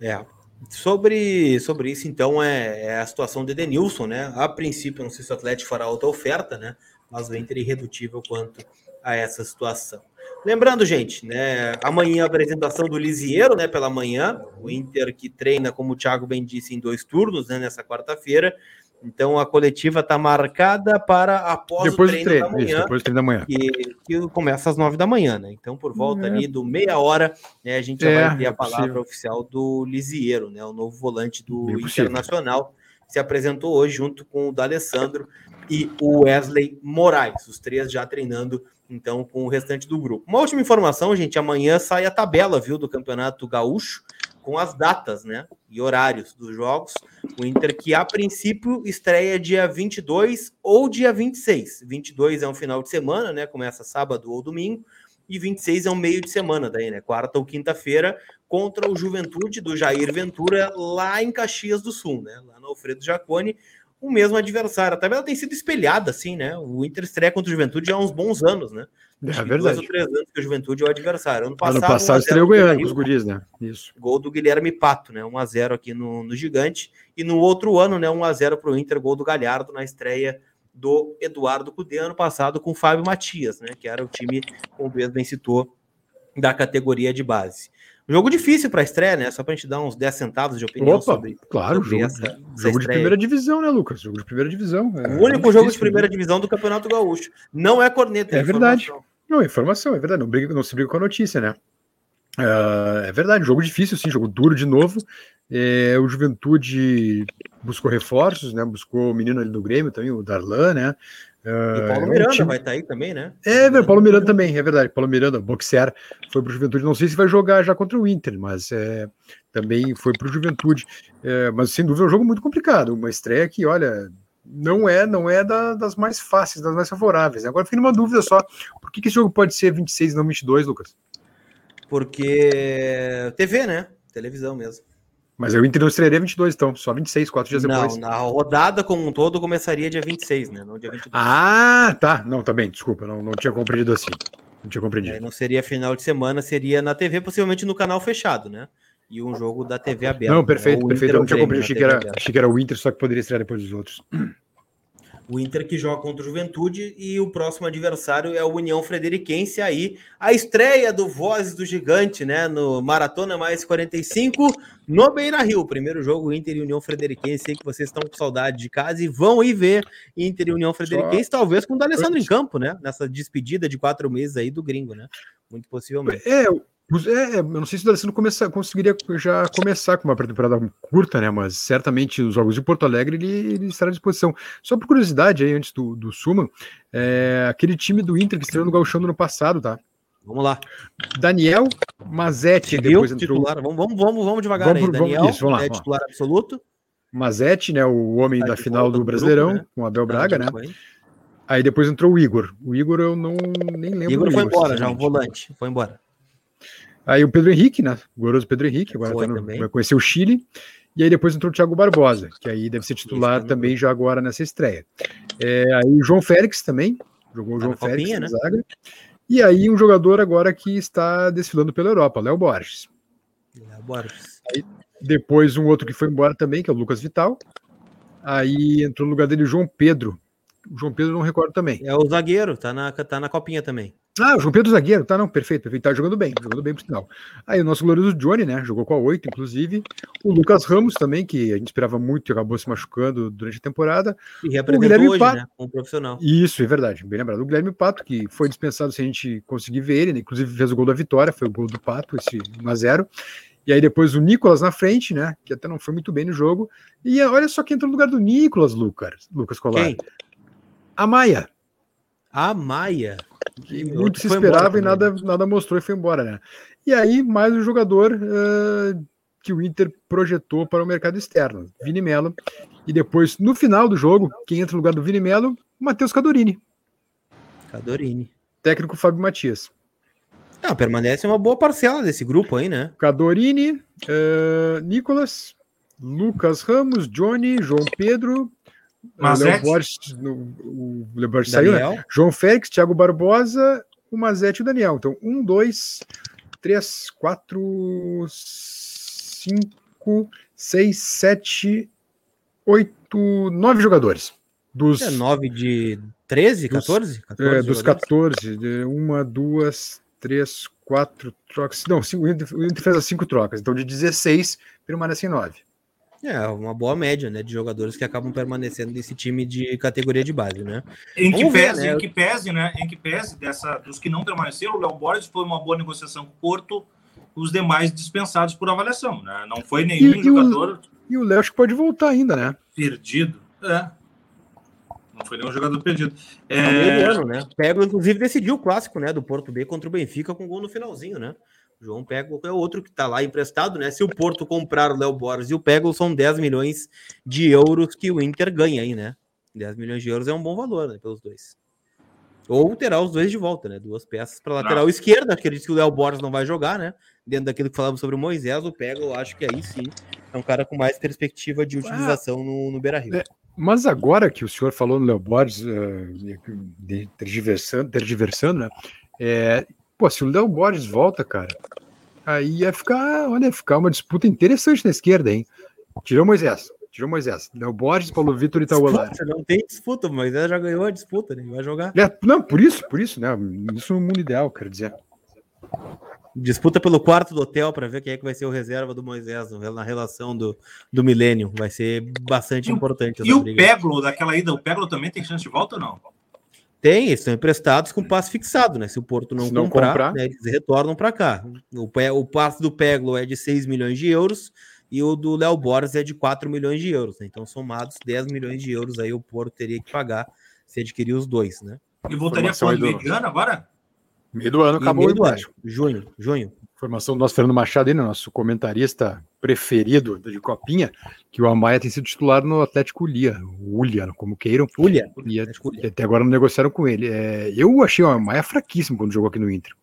Speaker 1: É. Sobre, sobre isso, então, é, é a situação de Denilson, né? A princípio, não sei se o Atlético fará outra oferta, né? Mas o Inter é irredutível quanto a essa situação. Lembrando, gente, né, amanhã a apresentação do Lisieiro, né, pela manhã, o Inter que treina, como o Thiago bem disse, em dois turnos, né, nessa quarta-feira. Então a coletiva está marcada para após
Speaker 2: depois
Speaker 1: o treino,
Speaker 2: treino
Speaker 1: da manhã,
Speaker 2: isso, depois do treino da manhã.
Speaker 1: que, que começa às nove da manhã, né? Então, por volta
Speaker 2: É.
Speaker 1: ali do meia hora, né, a gente já
Speaker 2: É,
Speaker 1: vai ter
Speaker 2: é
Speaker 1: a palavra oficial do Lisieiro, né? O novo volante do. Internacional. Se apresentou hoje junto com o D'Alessandro e o Wesley Moraes, os três já treinando então com o restante do grupo. Uma última informação, gente, amanhã sai a tabela, viu, do Campeonato Gaúcho com as datas, né, e horários dos jogos. O Inter que a princípio estreia dia 22 ou dia 26. 22 é um final de semana, né, começa sábado ou domingo, e 26 é um meio de semana daí, né, quarta ou quinta-feira contra o Juventude do Jair Ventura lá em Caxias do Sul, né, lá no Alfredo Jaconi, o mesmo adversário. A tabela tem sido espelhada assim, né? O Inter estreia contra o Juventude há uns bons anos, né?
Speaker 2: É verdade.
Speaker 1: Dois ou três anos que o Juventude é o adversário. Ano
Speaker 2: Ano
Speaker 1: passado,
Speaker 2: passado
Speaker 1: 1 a 0
Speaker 2: estreou ganhando com os guris, né? Isso.
Speaker 1: Gol do Guilherme Pato, né? 1x0 aqui no, no Gigante. E no outro ano, né? 1x0 para o Inter, gol do Galhardo na estreia do Eduardo Cudê, ano passado com o Fábio Matias, né? Que era o time, como o bem citou, da categoria de base. Um jogo difícil para a estreia, né? Só para a gente dar uns 10 centavos de opinião
Speaker 2: Opa,
Speaker 1: sobre,
Speaker 2: claro,
Speaker 1: sobre
Speaker 2: jogo,
Speaker 1: essa, essa
Speaker 2: jogo de
Speaker 1: estreia.
Speaker 2: primeira divisão, né, Lucas? Jogo de primeira divisão. é
Speaker 1: O único jogo de
Speaker 2: difícil,
Speaker 1: primeira
Speaker 2: né?
Speaker 1: divisão do Campeonato Gaúcho. Não é corneta.
Speaker 2: É verdade.
Speaker 1: informação.
Speaker 2: Não, informação, é verdade. Não, briga, não se briga com a notícia, né? Ah, é verdade, jogo difícil, sim, jogo duro de novo. É, o Juventude buscou reforços, né? Buscou o menino ali do Grêmio também, o Darlan, né?
Speaker 1: E
Speaker 2: Ah,
Speaker 1: Paulo
Speaker 2: é
Speaker 1: Miranda
Speaker 2: time-
Speaker 1: vai estar aí também, né?
Speaker 2: É, velho, Paulo Miranda também, é verdade. Paulo Miranda, boxear, foi pro Juventude. Não sei se vai jogar já contra o Inter, mas é, também foi pro Juventude. É, mas sem dúvida é um jogo muito complicado. Uma estreia que, olha, não é não é da- das mais fáceis, das mais favoráveis. Agora fica numa dúvida só: por que, que esse jogo pode ser 26 e não 22, Lucas?
Speaker 1: Porque TV, né? Televisão mesmo.
Speaker 2: Mas o Inter não estrearia 22, então, só 26, quatro dias
Speaker 1: Não,
Speaker 2: depois.
Speaker 1: na rodada como um todo começaria dia 26, né? Não dia 22.
Speaker 2: Ah, tá. Não, tá bem, desculpa, não, não tinha compreendido assim. Não tinha compreendido.
Speaker 1: não seria final de semana, seria na TV, possivelmente no canal fechado, né? E um jogo da TV aberta.
Speaker 2: Não,
Speaker 1: né?
Speaker 2: perfeito,
Speaker 1: o
Speaker 2: perfeito. Eu não tinha compreendido, achei que, era, achei que era o Inter, só que poderia estrear depois dos outros.
Speaker 1: O Inter que joga contra o Juventude e o próximo adversário é o União Frederiquense. Aí a estreia do Vozes do Gigante, né? No Maratona Mais 45, no Beira Rio. Primeiro jogo Inter e União Frederiquense. Sei que vocês estão com saudade de casa e vão aí ver Inter e União Frederiquense, talvez com o D'Alessandro em campo, né? Nessa despedida de quatro meses aí do gringo, né? Muito possivelmente.
Speaker 2: É, é, eu não sei se o D'Alessandro conseguiria já começar com uma pré-temporada curta, né? Mas certamente os jogos de Porto Alegre ele, ele estará à disposição. Só por curiosidade aí, antes do, do Suman, é, aquele time do Inter que estreou no Gauchão do ano passado, tá?
Speaker 1: Vamos lá.
Speaker 2: Daniel Mazetti, depois entrou
Speaker 1: Titular. Vamos, vamos, vamos, vamos devagar
Speaker 2: Vamos
Speaker 1: aí.
Speaker 2: por- vamos-
Speaker 1: Daniel
Speaker 2: isso, vamos lá,
Speaker 1: é titular absoluto.
Speaker 2: Mazetti, né? O homem
Speaker 1: Tá
Speaker 2: da final do
Speaker 1: no
Speaker 2: Brasileirão,
Speaker 1: grupo, né?
Speaker 2: com o Abel
Speaker 1: Tá,
Speaker 2: Braga, né?
Speaker 1: tudo bem.
Speaker 2: Aí depois entrou o Igor. O Igor eu não nem lembro.
Speaker 1: Igor foi embora já, um volante. Foi embora.
Speaker 2: Aí o Pedro Henrique, né? O glorioso Pedro Henrique, agora tá no- vai conhecer o Chile. E aí depois entrou o Thiago Barbosa, que aí deve ser titular também já agora nessa estreia. É, aí o João Félix também, jogou o
Speaker 1: Tá
Speaker 2: João Félix
Speaker 1: copinha, né?
Speaker 2: zaga. E aí um jogador agora que está desfilando pela Europa, Léo Borges.
Speaker 1: Léo Borges.
Speaker 2: Depois um outro que foi embora também, que é o Lucas Vital. Aí entrou no lugar dele o João Pedro. O João Pedro não recordo também.
Speaker 1: É o zagueiro, tá na, tá na copinha também.
Speaker 2: Ah, o João Pedro zagueiro, tá, não, perfeito, perfeito, tá jogando bem, jogando bem pro sinal. Aí o nosso glorioso Johnny, né, jogou com a 8, inclusive. O Lucas Ramos também, que a gente esperava muito e acabou se machucando durante a temporada.
Speaker 1: E representou
Speaker 2: Guilherme
Speaker 1: hoje,
Speaker 2: Pato.
Speaker 1: né? Como profissional.
Speaker 2: Isso, é verdade, bem lembrado. O Guilherme Pato, que foi dispensado se a gente conseguir ver ele, né, inclusive fez o gol da vitória, foi o gol do Pato, esse 1x0. E aí depois o Nicolas na frente, né, que até não foi muito bem no jogo. E olha só quem entrou no lugar do Nicolas, Lucas, Lucas Colar.
Speaker 1: Quem?
Speaker 2: A Maia.
Speaker 1: A Maia. outro
Speaker 2: muito se esperava e nada, nada mostrou e foi embora, né? E aí, mais um jogador eh, que o Inter projetou para o mercado externo, Vini Melo. E depois, no final do jogo, quem entra no lugar do Vini Melo? Matheus Cadorini,
Speaker 1: Cadorini.
Speaker 2: técnico Fábio Matias.
Speaker 1: Ah, permanece uma boa parcela desse grupo aí, né?
Speaker 2: Cadorini, eh, Nicolas, Lucas Ramos, Johnny, João Pedro,
Speaker 4: Mazete.
Speaker 2: Borges, no- o Léo Borges saiu, né? João Félix, Thiago Barbosa, o Mazete e o Daniel. Então, um, dois, três, quatro, cinco, seis, sete, oito, nove jogadores. Dos,
Speaker 1: É 9 de 13,
Speaker 2: Dos-
Speaker 1: 14?
Speaker 2: é, dos
Speaker 1: jogadores?
Speaker 2: 14, de uma, duas, três, quatro trocas. Não, cinco, o Inter fez as cinco trocas. Então, de 16, permanecem nove.
Speaker 1: É, uma boa média, né, de jogadores que acabam permanecendo nesse time de categoria de base, né?
Speaker 4: Em que
Speaker 1: Vamos ver,
Speaker 4: pese,
Speaker 1: né?
Speaker 4: em que pese, né? Em que pese dessa, dos que não permaneceram, o Léo Borges foi uma boa negociação com o Porto, os demais dispensados por avaliação, né? Não foi nenhum
Speaker 2: E-
Speaker 4: jogador
Speaker 2: E o Léo acho que pode voltar ainda, né?
Speaker 4: perdido. É. Não foi nenhum jogador perdido.
Speaker 1: É...
Speaker 4: É,
Speaker 1: ano, né? Pego, inclusive, decidiu o clássico, né, do Porto B contra o Benfica com gol no finalzinho, né? João Pego é outro que tá lá emprestado, né? Se o Porto comprar o Léo Borges e o Pego, são 10 milhões de euros que o Inter ganha aí, né? 10 milhões de euros é um bom valor, né, pelos dois. Ou terá os dois de volta, né? Duas peças para lateral esquerda. Acredito que o Léo Borges não vai jogar, né? Dentro daquilo que falamos sobre o Moisés, o Pego, eu acho que aí sim é um cara com mais perspectiva de utilização no, no Beira Rio.
Speaker 2: É. Mas agora que o senhor falou no Léo Borges, de- tergiversando, tergiversando, né? É, pô, se o Léo Borges volta, cara, aí ia ficar, olha, ia ficar uma disputa interessante na esquerda, hein? Tirou Moisés, tirou Moisés. Léo Borges, Paulo Vitor e.
Speaker 1: Disputa, não tem disputa, mas já ganhou a disputa, né? Vai jogar.
Speaker 2: É, não, por isso, por isso, né? Isso no mundo ideal, quero dizer.
Speaker 1: Disputa pelo quarto do hotel para ver quem é que vai ser o reserva do Moisés na relação do, do milênio. Vai ser bastante
Speaker 4: E o-
Speaker 1: importante
Speaker 4: E o Peglo daquela ida, o Peglo também tem chance de volta ou não?
Speaker 1: Tem, eles estão emprestados com passe fixado, né? Se o Porto não,
Speaker 2: não
Speaker 1: comprar,
Speaker 2: comprar.
Speaker 1: né, eles retornam para cá. O, o passe do Peglo é de 6 milhões de euros e o do Léo Borges é de 4 milhões de euros. Né? Então, somados 10 milhões de euros aí o Porto teria que pagar se adquirir os dois, né?
Speaker 4: E voltaria
Speaker 2: aí
Speaker 4: quando?
Speaker 2: do-
Speaker 4: Mediano agora?
Speaker 2: Meio do ano acabou
Speaker 1: meio
Speaker 2: o
Speaker 1: do ano, junho, junho.
Speaker 2: Informação do nosso Fernando Machado, aí, né, nosso comentarista preferido de Copinha, que o Amaya tem sido titular no Atlético Ulia, Ulia, como queiram,
Speaker 1: Ulha.
Speaker 2: e, e até agora não negociaram com ele. É, eu achei o Amaya fraquíssimo quando jogou aqui no Inter.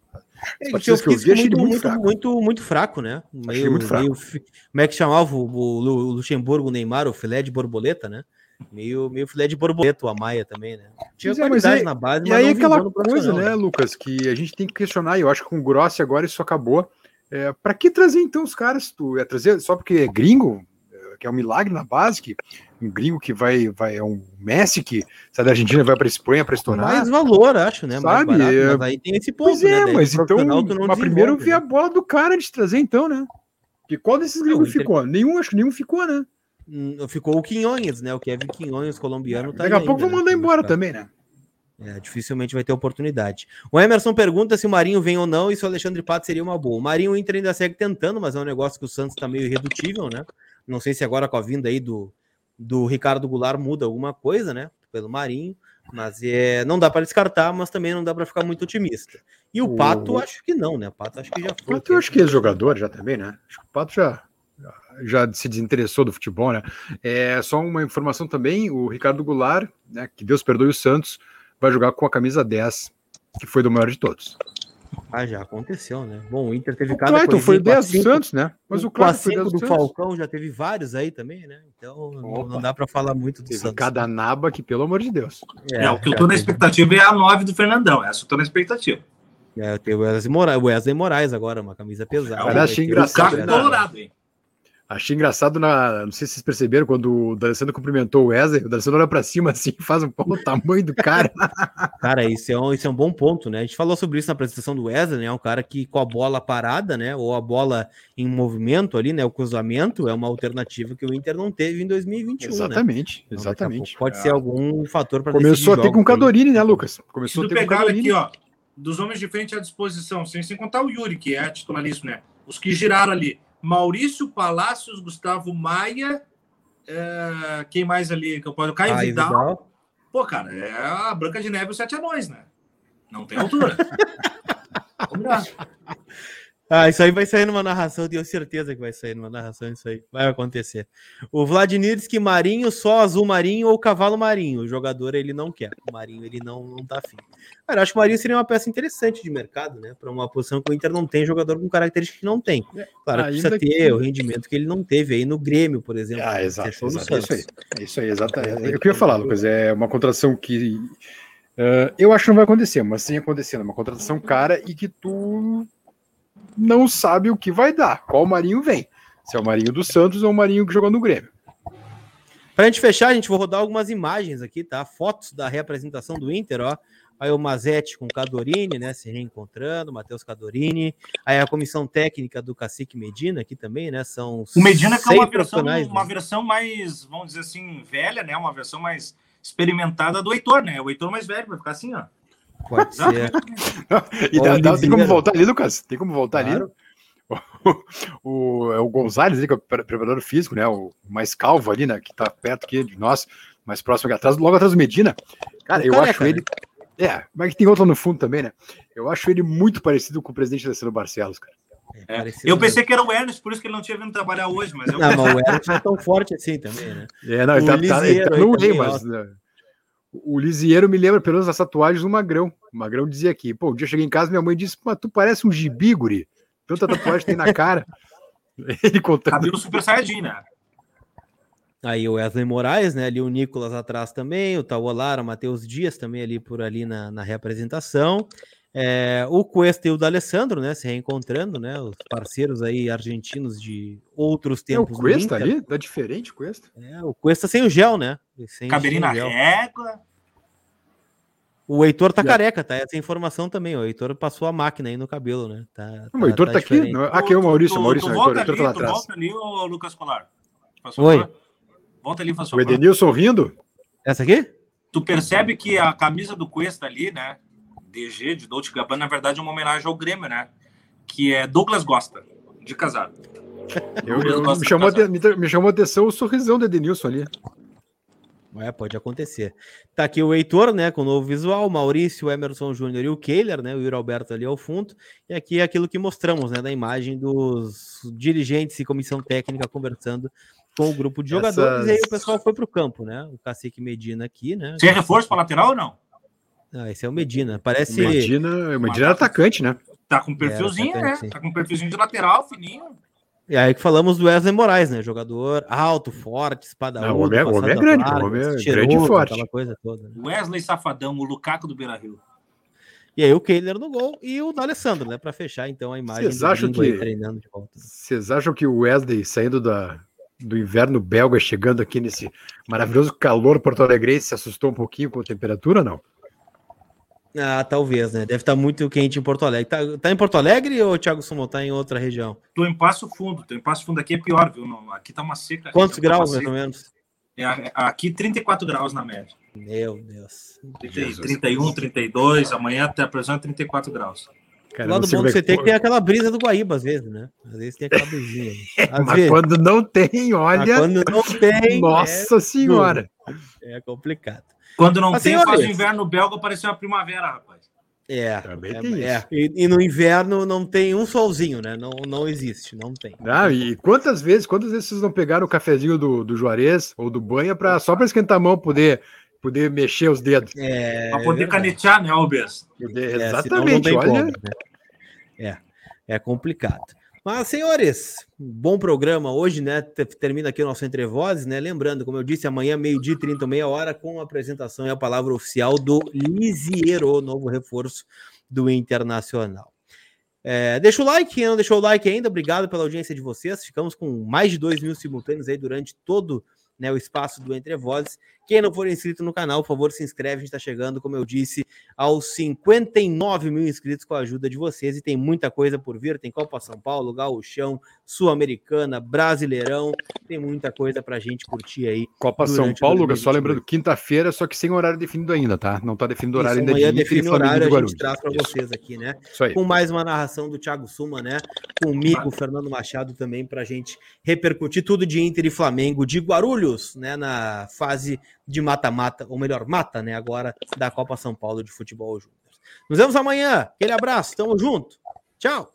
Speaker 1: Ele um
Speaker 2: eu vi, achei
Speaker 1: físico
Speaker 2: ele
Speaker 1: muito,
Speaker 2: muito
Speaker 1: muito,
Speaker 2: fraco.
Speaker 1: muito, muito fraco, né? Meio,
Speaker 2: muito fraco.
Speaker 1: meio como é que chamava o, o Luxemburgo, o Neymar, o filé de borboleta, né? Meio, meio filé de borboleta, o Amaia também, né? Tinha
Speaker 2: Pois é, mas
Speaker 1: qualidade
Speaker 2: aí-
Speaker 1: na base,
Speaker 2: E
Speaker 1: mas
Speaker 2: aí
Speaker 1: não
Speaker 2: aquela coisa,
Speaker 1: profissional,
Speaker 2: né, Lucas, que a gente tem que questionar, e eu acho que com o Grossi agora isso acabou. É, para que trazer então os caras? Tu é trazer só porque é gringo, é, que é um milagre na base, que um gringo que vai, vai é um Messi que sai da Argentina e vai para Espanha para estourar.
Speaker 1: Mais valor, acho, né? Mais
Speaker 2: Sabe,
Speaker 1: barato,
Speaker 2: é-
Speaker 1: mas aí tem esse ponto,
Speaker 2: Pois é,
Speaker 1: né?
Speaker 2: Mas
Speaker 1: pro
Speaker 2: então,
Speaker 1: profissional tu não
Speaker 2: mas primeiro eu vi a
Speaker 1: né?
Speaker 2: bola do cara de trazer então, né? Que qual desses gringos
Speaker 1: Inter-
Speaker 2: ficou? Nenhum, acho que nenhum ficou, né?
Speaker 1: Hum, Ficou o Quinhões, né? O Kevin Quinhões, colombiano, tá
Speaker 2: Daqui a pouco
Speaker 1: ainda,
Speaker 2: vão
Speaker 1: né?
Speaker 2: mandar embora
Speaker 1: Tá.
Speaker 2: também, né?
Speaker 1: É, dificilmente vai ter oportunidade. O Emerson pergunta se o Marinho vem ou não e se o Alexandre Pato seria uma boa. O Marinho o Inter ainda segue tentando, mas é um negócio que o Santos está meio irredutível, né? Não sei se agora com a vinda aí do, do Ricardo Goulart muda alguma coisa, né? Pelo Marinho, mas é, não dá para descartar, mas também não dá para ficar muito otimista. E o
Speaker 2: O-
Speaker 1: Pato, acho que não, né? O Pato acho que já
Speaker 2: O
Speaker 1: foi.
Speaker 2: Pato eu acho que é jogador já também, né? Acho que o Pato já, já se desinteressou do futebol, né? É só uma informação também, o Ricardo Goulart, né, que Deus perdoe o Santos, vai jogar com a camisa 10, que foi do maior de todos.
Speaker 1: Ah, já aconteceu, né? Bom, o Inter teve
Speaker 2: O
Speaker 1: cada
Speaker 2: Clayton foi
Speaker 1: coisinha com a
Speaker 2: 10 do Santos, né? Mas o
Speaker 1: com a
Speaker 2: Clayton foi 10
Speaker 1: cinco
Speaker 2: do.
Speaker 1: Falcão já teve vários aí também, né? Então não,
Speaker 2: Opa.
Speaker 1: não dá para falar muito do
Speaker 2: Teve
Speaker 1: Santos.
Speaker 2: cada naba que, pelo amor de Deus.
Speaker 4: É, o que eu tô na expectativa é a 9 do Fernandão. Essa eu tô na expectativa.
Speaker 1: É, tem o Wesley Moraes, Wesley Moraes agora, uma camisa pesada.
Speaker 4: Cara,
Speaker 1: Vai
Speaker 2: achei engraçado, né?
Speaker 4: colorado, hein?
Speaker 2: Achei engraçado na. Não sei se vocês perceberam, quando o D'Alessandro cumprimentou o Wesley, o D'Alessandro olha pra cima assim e faz um pau o tamanho do cara.
Speaker 1: Cara, isso é, um, isso é um bom ponto, né? A gente falou sobre isso na apresentação do Wesley, né? É um cara que com a bola parada, né? Ou a bola em movimento ali, né? O cruzamento é uma alternativa que o Inter não teve em 2021, né?
Speaker 2: exatamente,
Speaker 1: Então, a
Speaker 2: exatamente.
Speaker 1: pouco Pode ser algum fator para
Speaker 2: Começou a ter com o Cadorini, né, Lucas? Começou a ter com o Cadorini.
Speaker 4: aqui, ó, dos homens de frente à disposição, sem, sem contar o Yuri, que é titularista, né? Os que giraram ali. Maurício Palácios, Gustavo Maia, é, quem mais ali que eu posso? Caio
Speaker 1: Aí,
Speaker 4: Vidal.
Speaker 1: Vidal.
Speaker 4: Pô, cara, é a Branca de Neve e os Sete Anões, né? Não tem altura. Vamos lá.
Speaker 1: Ah, isso aí vai sair numa narração, eu tenho certeza que vai sair numa narração isso aí. Vai acontecer. O Vladimir diz que Marinho, só azul marinho ou cavalo marinho. O jogador ele não quer. O Marinho ele não, não tá afim. Cara, eu acho que o Marinho seria uma peça interessante de mercado, né? Para uma posição que o Inter não tem jogador com características que não tem. Claro que precisa
Speaker 2: Ainda
Speaker 1: ter
Speaker 2: que-
Speaker 1: o rendimento que ele não teve aí no Grêmio, por exemplo.
Speaker 2: Ah,
Speaker 1: né?
Speaker 2: exato, exato, é isso aí. É isso aí, exato. É, eu queria falar, Lucas, é uma contratação que eh, eu acho que não vai acontecer, mas sim acontecendo. É uma contratação cara e que tu não sabe o que vai dar. Qual Marinho vem? Se é o Marinho do Santos ou o Marinho que jogou no Grêmio.
Speaker 1: Pra gente fechar, a gente vai rodar algumas imagens aqui, tá? Fotos da reapresentação do Inter, ó. Aí o Mazetti com o Cadorini, né? Se reencontrando, Matheus Cadorini. Aí a comissão técnica do Cacique Medina aqui também, né? São
Speaker 4: O Medina que é uma versão,
Speaker 1: profissionais,
Speaker 4: uma
Speaker 1: né?
Speaker 4: versão mais, vamos dizer assim, velha, né? Uma versão mais experimentada do Heitor, né? O Heitor mais velho, vai ficar assim, ó.
Speaker 1: Pode ser.
Speaker 2: E dá-
Speaker 1: o
Speaker 2: dá- tem como voltar ali, Lucas? Tem como voltar
Speaker 1: Claro.
Speaker 2: ali? O, é o Gonzalez, ali, que é o pre- preparador físico, né? O mais calvo ali, né? Que tá perto aqui de nós, mais próximo aqui atrás, logo atrás do Medina. Cara,
Speaker 1: O
Speaker 2: eu
Speaker 1: careca,
Speaker 2: acho ele. É, mas tem outro no fundo também, né? Eu acho ele muito parecido com o presidente da Selo Barcelos, cara.
Speaker 4: É.
Speaker 1: parecido
Speaker 4: Eu pensei que era o Ernest, por isso que ele não tinha vindo trabalhar hoje, mas eu...
Speaker 1: Não, mas o Ernst não é tão forte assim também, né?
Speaker 2: É, não,
Speaker 1: O
Speaker 2: ele tá, tá, ele tá no
Speaker 1: também,
Speaker 2: rei, mas. né, o Lisieiro me lembra pelo menos das tatuagens do Magrão. O Magrão dizia aqui, pô, um dia eu cheguei em casa minha mãe disse, mas tu parece um gibi, guri. Tanta tatuagem tem na cara. Ele contando.
Speaker 4: Cabelo super saiyajin, né?
Speaker 1: Aí o Wesley Moraes, né? Ali o Nicolas atrás também, o Tauolara, o Matheus Dias também ali por ali na, na representação. É, o Cuesta e o D'Alessandro, né? Se reencontrando, né? Os parceiros aí argentinos de outros
Speaker 2: É o
Speaker 1: tempos.
Speaker 2: Cuesta ali? Tá diferente o Cuesta?
Speaker 1: É, o Cuesta sem o gel, né? Sem,
Speaker 4: Cabelinho na régua.
Speaker 1: O Heitor tá careca, tá? Essa informação também. O Heitor passou a máquina aí no cabelo, né? Tá,
Speaker 2: Não, o Heitor tá, aqui.
Speaker 1: diferente.
Speaker 2: Não, aqui é o Maurício,
Speaker 4: Tu-
Speaker 2: o Maurício,
Speaker 4: tu
Speaker 2: o Heitor, Heitor
Speaker 4: ali,
Speaker 2: tá lá
Speaker 4: tu
Speaker 2: atrás.
Speaker 4: volta ali, ô Lucas Colar. Faz
Speaker 1: Oi.
Speaker 4: favor. Volta ali, faz
Speaker 2: O. Edenilson rindo?
Speaker 1: Essa aqui?
Speaker 4: Tu percebe que a camisa do Cuesta ali, né? DG, de Dolce Gabbana, na verdade é uma homenagem ao Grêmio, né? Que é Douglas Gosta, de casado.
Speaker 2: Eu, eu- me,
Speaker 4: de
Speaker 2: chamou, a- me, me chamou a atenção o sorrisão do Edenilson ali.
Speaker 1: É, pode acontecer. Tá aqui o Heitor, né, com o novo visual, o Maurício, o Emerson Júnior e o Kehler, né, o Yuri Alberto ali ao fundo. E aqui é aquilo que mostramos, né, da imagem dos dirigentes e comissão técnica conversando com o grupo de jogadores.
Speaker 2: Essas-
Speaker 1: E aí o pessoal foi para o campo, né? O Cacique Medina aqui, né?
Speaker 4: Você é reforço para lateral ou não?
Speaker 1: Ah, esse é o Medina.
Speaker 2: O
Speaker 1: Parece.
Speaker 2: Medina, o Medina era atacante, né?
Speaker 4: Tá com perfilzinho,
Speaker 1: Era
Speaker 4: né?
Speaker 1: sim.
Speaker 4: Tá com perfilzinho de lateral, fininho.
Speaker 1: E aí que falamos do Wesley Moraes, né? Jogador alto, forte, espada
Speaker 2: Não, o homem é- o homem é grande, o homem é grande e forte.
Speaker 1: Aquela coisa toda. né?
Speaker 4: Wesley Safadão, o Lukaku do Beira Rio.
Speaker 1: E aí o Kehler no gol e o D'Alessandro, né? Para fechar então a imagem
Speaker 2: Vocês acham que-
Speaker 1: treinando de volta.
Speaker 2: Vocês acham que o Wesley saindo da, do inverno belga, chegando aqui nesse maravilhoso calor porto-alegrense, se assustou um pouquinho com a temperatura ou não?
Speaker 1: Ah, talvez, né? Deve estar muito quente em Porto Alegre. Tá, tá em Porto Alegre ou o Thiago Sumo tá em outra região?
Speaker 4: Tô em Passo Fundo. Tô em Passo Fundo aqui é pior, viu? Não, aqui tá uma seca.
Speaker 1: Quantos
Speaker 4: tá
Speaker 1: graus, mais ou menos?
Speaker 4: É, aqui 34 graus na média.
Speaker 1: Meu Deus.
Speaker 4: 30, 31, 32. Amanhã a previsão é 34 graus.
Speaker 2: Cara,
Speaker 1: o lado
Speaker 2: não sei
Speaker 1: bom do
Speaker 2: é
Speaker 1: CT é
Speaker 2: que-
Speaker 1: tem aquela brisa do Guaíba, às vezes, né? Às vezes tem aquela brisinha.
Speaker 2: Mas
Speaker 1: vezes.
Speaker 2: quando não tem,
Speaker 1: Mas
Speaker 2: olha.
Speaker 1: quando não tem,
Speaker 2: Nossa senhora!
Speaker 1: é, é complicado.
Speaker 4: Quando não
Speaker 1: Mas,
Speaker 4: tem, faz o inverno belga parecer uma primavera, rapaz.
Speaker 1: É,
Speaker 2: Também
Speaker 1: é,
Speaker 2: tem
Speaker 1: é.
Speaker 2: isso.
Speaker 1: E, e no inverno não tem um solzinho, né? Não, não existe, não tem.
Speaker 2: Ah, e quantas vezes, quantas vezes vocês não pegaram o cafezinho do, do Juarez ou do Banha pra, só para esquentar a mão, poder, poder mexer os dedos?
Speaker 1: É,
Speaker 4: Pra poder
Speaker 1: verdade.
Speaker 4: canetear, né, Albers?
Speaker 2: Poder-
Speaker 1: É, senão não
Speaker 2: exatamente,
Speaker 1: tem
Speaker 2: olha.
Speaker 1: como, né? É, é complicado. Mas, senhores, bom programa hoje, né? Te- Termina aqui o nosso Entre Vozes, né? Lembrando, como eu disse, amanhã, meio-dia e 30, meia hora, com a apresentação e a palavra oficial do Lisiero, novo reforço do Internacional. É, deixa o like, quem não deixou o like ainda, obrigado pela audiência de vocês. Ficamos com mais de 2 mil simultâneos aí durante todo né, o espaço do Entre Vozes. Quem não for inscrito no canal, por favor, se inscreve. A gente está chegando, como eu disse, aos 59 mil inscritos com a ajuda de vocês. E tem muita coisa por vir. Tem Copa São Paulo, Gauchão, Sul-Americana, Brasileirão. Tem muita coisa para a gente curtir aí.
Speaker 2: Copa São Paulo,
Speaker 1: 2022.
Speaker 2: só lembrando, quinta-feira, só que sem horário definido ainda, tá? Não tá definido horário
Speaker 1: Isso,
Speaker 2: ainda
Speaker 1: amanhã
Speaker 2: e
Speaker 1: define o horário, a gente traz para vocês aqui, né?
Speaker 2: Isso aí.
Speaker 1: com mais uma narração do Thiago Suma, né? Comigo, Fernando Machado também, para a gente repercutir tudo de Inter e Flamengo de Guarulhos, né? Na fase de mata-mata, ou melhor, mata, né? Agora da Copa São Paulo de Futebol Júnior. Nos vemos amanhã. Aquele abraço, tamo junto. Tchau.